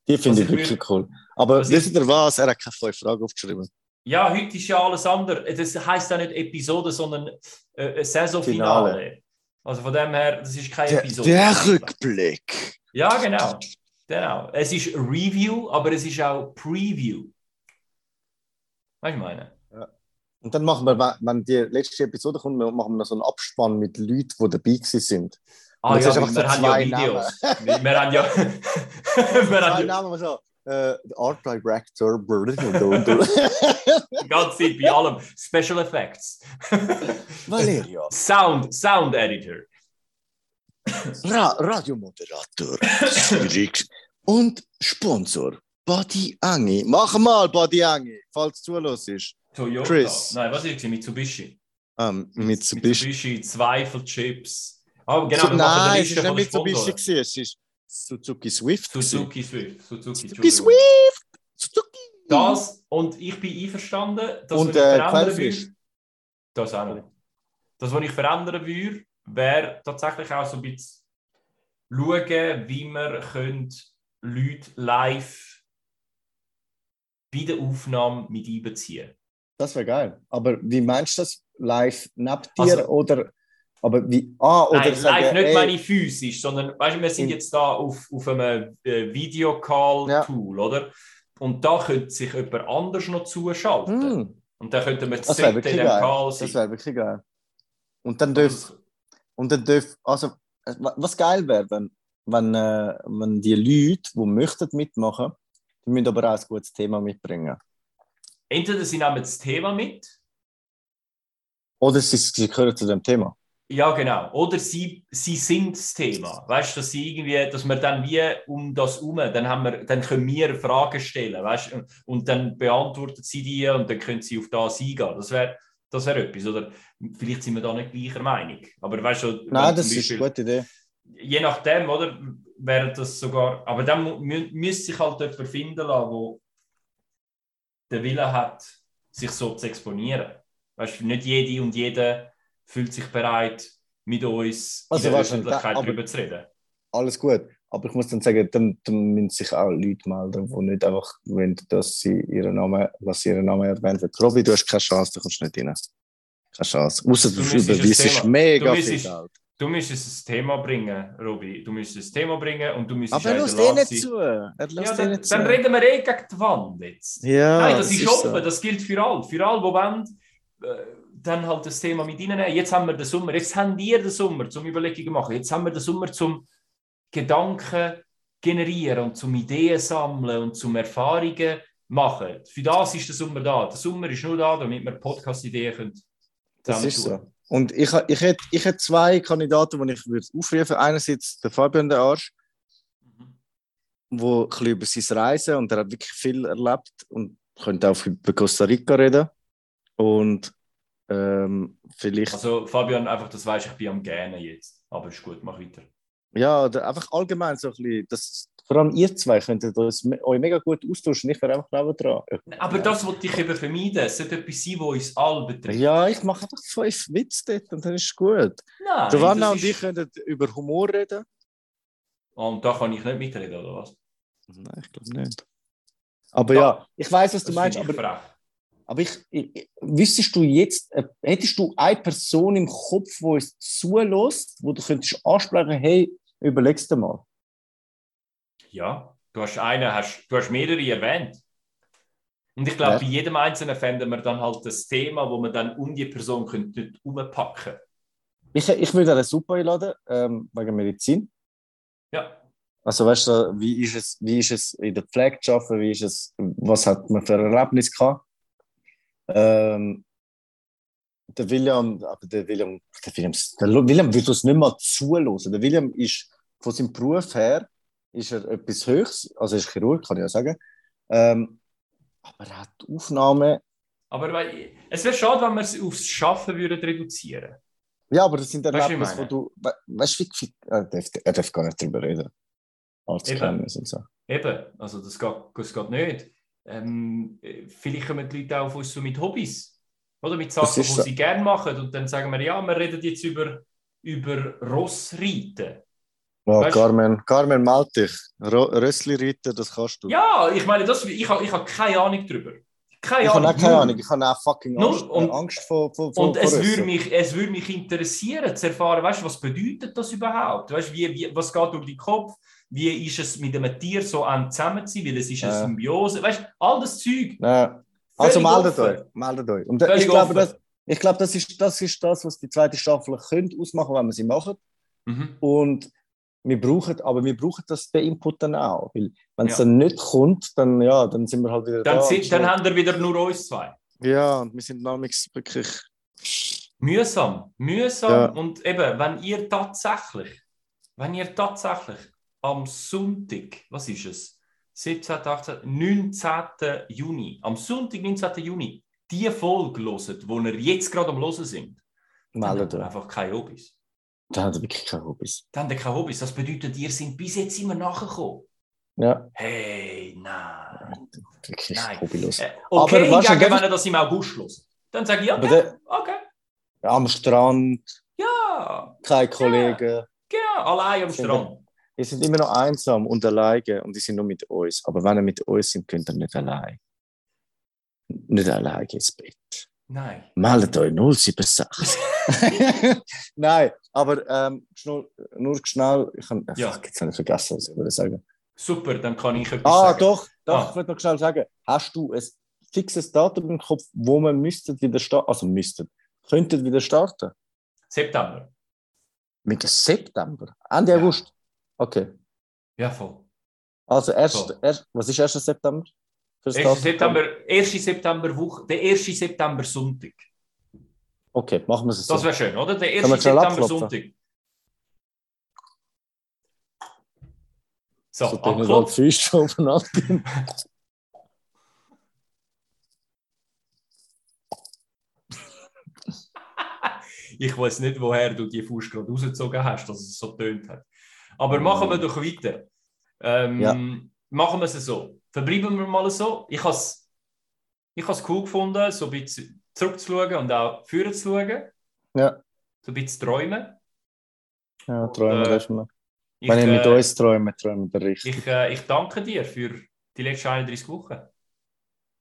Die finde Also ich ich wirklich cool. Aber Was wisst ihr was? Er hat keine fünf Fragen aufgeschrieben. Ja, heute ist ja alles andere. Das heisst auch nicht Episode, sondern äh, Saisonfinale. Finale. Also von dem her, das ist keine Der, Episode. der Rückblick. Ja, genau. Genau. Es ist Review, aber es ist auch Preview. Weißt du, ich meine? Und dann machen wir, wenn- die letzte Episode kommt, machen wir noch so einen Abspann mit Leuten, die dabei sind. Ah ja, wir so haben ja Videos. wir, wir haben ja... wir haben ja Namen so. Äh, Art Director. Zeit bei allem Special Effects. Valeria. Sound, Sound Editor. Ra Radiomoderator. Und Sponsor. Body Angi. Mach mal Body Angi, falls du zulässt. Toyota. Chris. Nein, was ist? Mitsubishi. Ähm, Mitsubishi. Mitsubishi, Zweifelchips. Ah, genau, eine Nein, es ist nicht Mitsubishi, gewesen, es ist Suzuki Swift. Suzuki Swift. Suzuki, Suzuki. Swift! Suzuki! Das und ich bin einverstanden, dass Und, ich äh, verändern würde. Das auch noch. Das, was ich verändern würde, wäre tatsächlich auch so ein bisschen schauen, wie wir können Leute live bei der Aufnahme mit einbeziehen Das wäre geil. Aber wie meinst du das? Live neben dir Also- oder. Aber wie. Ah, oder Nein, sagen, live nicht ey, meine physisch, sondern weißt wir sind In- jetzt da auf, auf einem äh, Videocall-Tool, oder? Und da könnte sich jemand anders noch zuschalten. hm, Und dann könnten wir das zusammen in dem geil. Call Das sein. wäre wirklich geil. Und dann dürfen Und dann dürfen, also, wa- was geil wäre, wenn, wenn, äh, wenn die Leute, die möchten mitmachen, die müssen aber auch ein gutes Thema mitbringen. Entweder sie nehmen das Thema mit, Oder sie, sie gehören zu dem Thema. ja genau, oder sie, sie sind das Thema. Weißt du, dass sie irgendwie, dass wir dann wie um das herum, dann, haben wir, dann können wir Fragen stellen, weißt und, und dann beantworten sie die und dann können sie auf das eingehen. Das wäre das wär etwas, oder vielleicht sind wir da nicht gleicher Meinung. Aber weißt du, Nein, das ist Beispiel- eine gute Idee. je nachdem, oder? Wäre das sogar. Aber dann mü müsste sich halt jemand finden lassen, der den Willen hat, sich so zu exponieren. Weißt du, nicht jede und jeder fühlt sich bereit, mit uns Also, in der Öffentlichkeit darüber zu reden. Alles gut. Aber ich muss dann sagen, dann, dann müssen sich auch Leute melden, die nicht einfach wollen, dass sie ihren Namen, dass sie ihren Namen erwähnt wird. Robi, du hast keine Chance, du kommst nicht rein. Keine Chance. Außer Du du Thema- mega du viel Geld. Du müsstest ein Thema bringen, Robi. Du müsstest ein Thema bringen und du müsstest Aber er lässt eh nicht zu. Er lässt Ja, eh dann, nicht zu. dann reden wir eh gegen die Wand jetzt. Ja, Nein, das ist so. offen, das gilt für alle. Für alle, die wollen, äh, dann halt das Thema mit reinnehmen. Jetzt haben wir den Sommer, jetzt haben wir den Sommer zum Überlegungen machen. Jetzt haben wir den Sommer zum Gedanken generieren und zum Ideen sammeln und zum Erfahrungen machen. Für das ist der Sommer da. Der Sommer ist nur da, damit wir Podcast-Ideen können Das ist so. Und ich, ich, hätte, ich hätte zwei Kandidaten, die ich würde aufrufen Einerseits der Fabian der Arsch, Mhm. wo ein bisschen über sein Reisen und er hat wirklich viel erlebt und könnte auch über Costa Rica reden. Und ähm, vielleicht, Also Fabian, einfach, das weiß ich, ich bin am Gähnen jetzt. Aber ist gut, mach weiter. Ja, oder einfach allgemein so ein bisschen, das, vor allem ihr zwei könntet euch mega gut austauschen. Ich wäre einfach neben dran. Aber das wollte ich eben vermeiden. Es sollte etwas sein, das uns alle betrifft. Ja, ich mache einfach fünf Witze dort und dann ist es gut. Nein, Giovanna und ist- ich könnten über Humor reden. Und da kann ich nicht mitreden, oder was? Nein, ich glaube nicht. Aber Da- ja, ich weiß, was du meinst, ich aber, frech. aber ich, ich, wüsstest du jetzt, äh, hättest du eine Person im Kopf, die uns zulässt, wo du könntest ansprechen, hey, überlegst du mal. Ja, du hast einen, hast, du hast mehrere erwähnt. Und ich glaube, Ja. bei jedem Einzelnen fänden wir dann halt das Thema, wo man dann um die Person könnte nicht umpacken. Ich, ich würde eine super einladen, ähm, wegen Medizin. Ja, Also weißt du, wie ist es, wie ist es in der Pflege zu arbeiten, wie ist es, was hat man für Erlebnis gehabt? Ähm, der William, aber der William, der William, der William wird uns nicht mal zulassen. Der William ist von seinem Beruf her ist er etwas Höchst, also er ist Chirurg, kann ich ja sagen. Ähm, aber er hat Aufnahmen. aber weil, es wäre schade, wenn wir es aufs Schaffen würden reduzieren. Ja, aber das sind Erlebnisse, wo du, we- weißt du, wie, er, darf, er darf gar nicht drüber reden. Arztgeheimnis und so. Eben, also das geht, das geht nicht. Ähm, äh, vielleicht kommen die Leute auch auf uns so mit Hobbys. Oder mit Sachen, die so. sie gerne machen. Und dann sagen wir, ja, wir reden jetzt über, über Rossreiten. Oh, Weißt- Carmen, Carmen, meld dich. Rössli reiten, das kannst du. Ja, ich meine, das, ich habe ich hab keine Ahnung darüber. Keine ich habe Ahnung. auch keine null. Ahnung, ich habe auch fucking Null. Angst, Und- äh, Angst vor, vor, vor Und es vor würde Rössli. mich, es würde mich interessieren, zu erfahren, weißt, du, was bedeutet das überhaupt? Weißt, du, wie, wie, was geht durch den Kopf? Wie ist es mit einem Tier so eng zusammen zu sein? Weil es ist eine Ja. Symbiose. Weißt du, all das Zeug. Ja. Also meldet offen. euch, meldet euch. Und Völlig ich glaube, das, ich glaube das, ist, das ist das, was die zweite Staffel könnte ausmachen, wenn wir sie machen. Mhm. Und wir brauchen, aber wir brauchen das den Input dann auch. Weil wenn es Ja. dann nicht kommt, dann, ja, dann sind wir halt wieder Dann, da. sind, dann haben wir wieder nur uns zwei. ja, und wir sind nämlich wirklich. Mühsam, mühsam. Ja. Und eben, wenn ihr tatsächlich, wenn ihr tatsächlich am Sonntag, was ist es? 17, 18, 19. Juni, am Sonntag, 19. Juni, die Folge hört, wo ihr jetzt gerade am Hören sind, dann Meldet euch. einfach keine Hobbys. Da haben wir wirklich keine Hobbys. Dann habt ihr keine Hobbys. Das bedeutet, ihr seid bis jetzt immer nachgekommen. Ja, Hey, nein. wirklich Nein. hobbylos. Äh, okay, Aber hingegen, dann- wenn ihr das im August hört, dann sage ich, okay, der, okay, am Strand, ja, keine Kollegen. genau, allein am Sind Strand. Wir sind immer noch einsam und alleine und die sind nur mit uns. Aber wenn ihr mit uns sind, könnt ihr nicht allein. Nicht allein ins Bett. Nein. Meldet euch 076. Nein, aber ähm, schnell, nur schnell. Ich kann, Ja. fuck, jetzt habe ich vergessen, was ich würde sagen. Super, dann kann ich etwas Ah, sagen. doch, doch, Ah. ich wollte noch schnell sagen. Hast du ein fixes Datum im Kopf, wo man müsste wieder starten? Also müsstet, könntet wieder starten? September. Mit dem September? Ende Ja. August? Okay. Ja, voll. Also erst, So. erst was ist 1. September? Fürs 1. Datum? September, 1. September Woche, der 1. September Sonntag. Okay, machen wir es so. Das wäre schön, oder? Der 1. Kann man schnell September? Sonntag. So, so abklopfen. Füße aufeinander. Ich weiß nicht, woher du die Fuß gerade rausgezogen hast, dass es so tönt hat. Aber machen wir doch weiter. Ähm, Ja. Machen wir es so. Verbleiben wir mal so. Ich habe es ich has cool gefunden, so ein bisschen zurückzuschauen und auch führen zu schauen. Ja. So ein bisschen zu träumen. Ja, träumen Äh, dürfen wir. Ich, Wenn ihr mit äh, uns träumen, träumen wir richtig. Ich, äh, ich danke dir für die letzten 31 Wochen.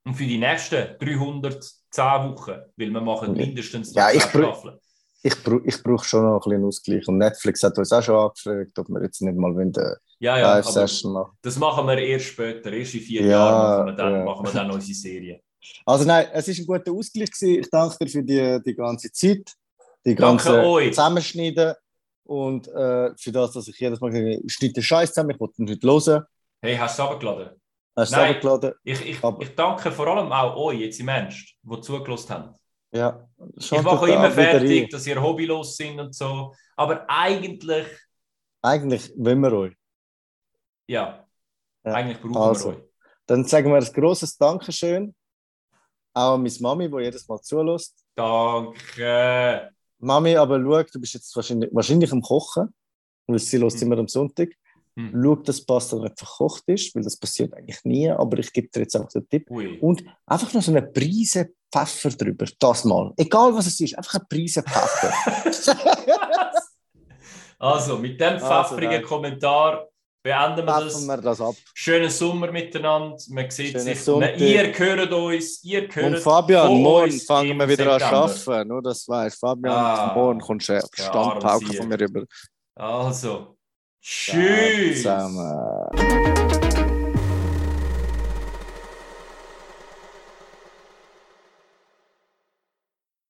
Und für die nächsten 310 Wochen, weil wir machen Ja. mindestens Ja, ich 10 brü- Staffeln. Ich, brauch, ich brauche schon noch ein bisschen Ausgleich. Und Netflix hat uns auch schon angefragt, ob wir jetzt nicht mal eine Ja, ja, aber Live-Session machen. das machen wir erst später. Erst in vier Ja, Jahren machen wir, dann, ja. machen wir dann unsere Serie. Also nein, es ist ein guter Ausgleich gewesen. Ich danke dir für die, die ganze Zeit, die Danke ganze euch. Zusammenschneiden und äh, für das, dass ich jedes Mal sage, schneide den Scheiß zusammen, ich wollte ihn nicht hören. Hey, hast du es runtergeladen? Hast du es runtergeladen? Ich, ich, Aber- ich danke vor allem auch euch jetzt im Ernst, die zugelassen haben. Ja. Ich mache immer fertig, rein. dass ihr hobbylos sind und so. Aber eigentlich, Eigentlich wollen wir euch. ja, Ja. eigentlich brauchen Also. wir euch. Dann sagen wir ein grosses Dankeschön. Auch meine Mami, die jedes Mal zulässt. Danke. Mami, aber schau, du bist jetzt wahrscheinlich, wahrscheinlich am Kochen, weil sie lässt Hm. immer am Sonntag. Hm. Schau, dass Pasta nicht verkocht ist, weil das passiert eigentlich nie, aber ich gebe dir jetzt auch den Tipp. Ui. Und einfach noch so eine Prise Pfeffer drüber, das mal. Egal was es ist, einfach eine Prise Pfeffer. Also, mit dem Also, pfeffrigen nein. Kommentar beenden wir das. Wir das ab. Schönen Sommer miteinander. Man sieht Schönen sich. Sonntag. Ihr hört uns. Ihr Und hört Fabian, von morgen fangen wir wieder September. an zu arbeiten. Nur das weißt Fabian, Ah, morgen kommst du Standpauke von mir rüber. Also, tschüss. Zusammen.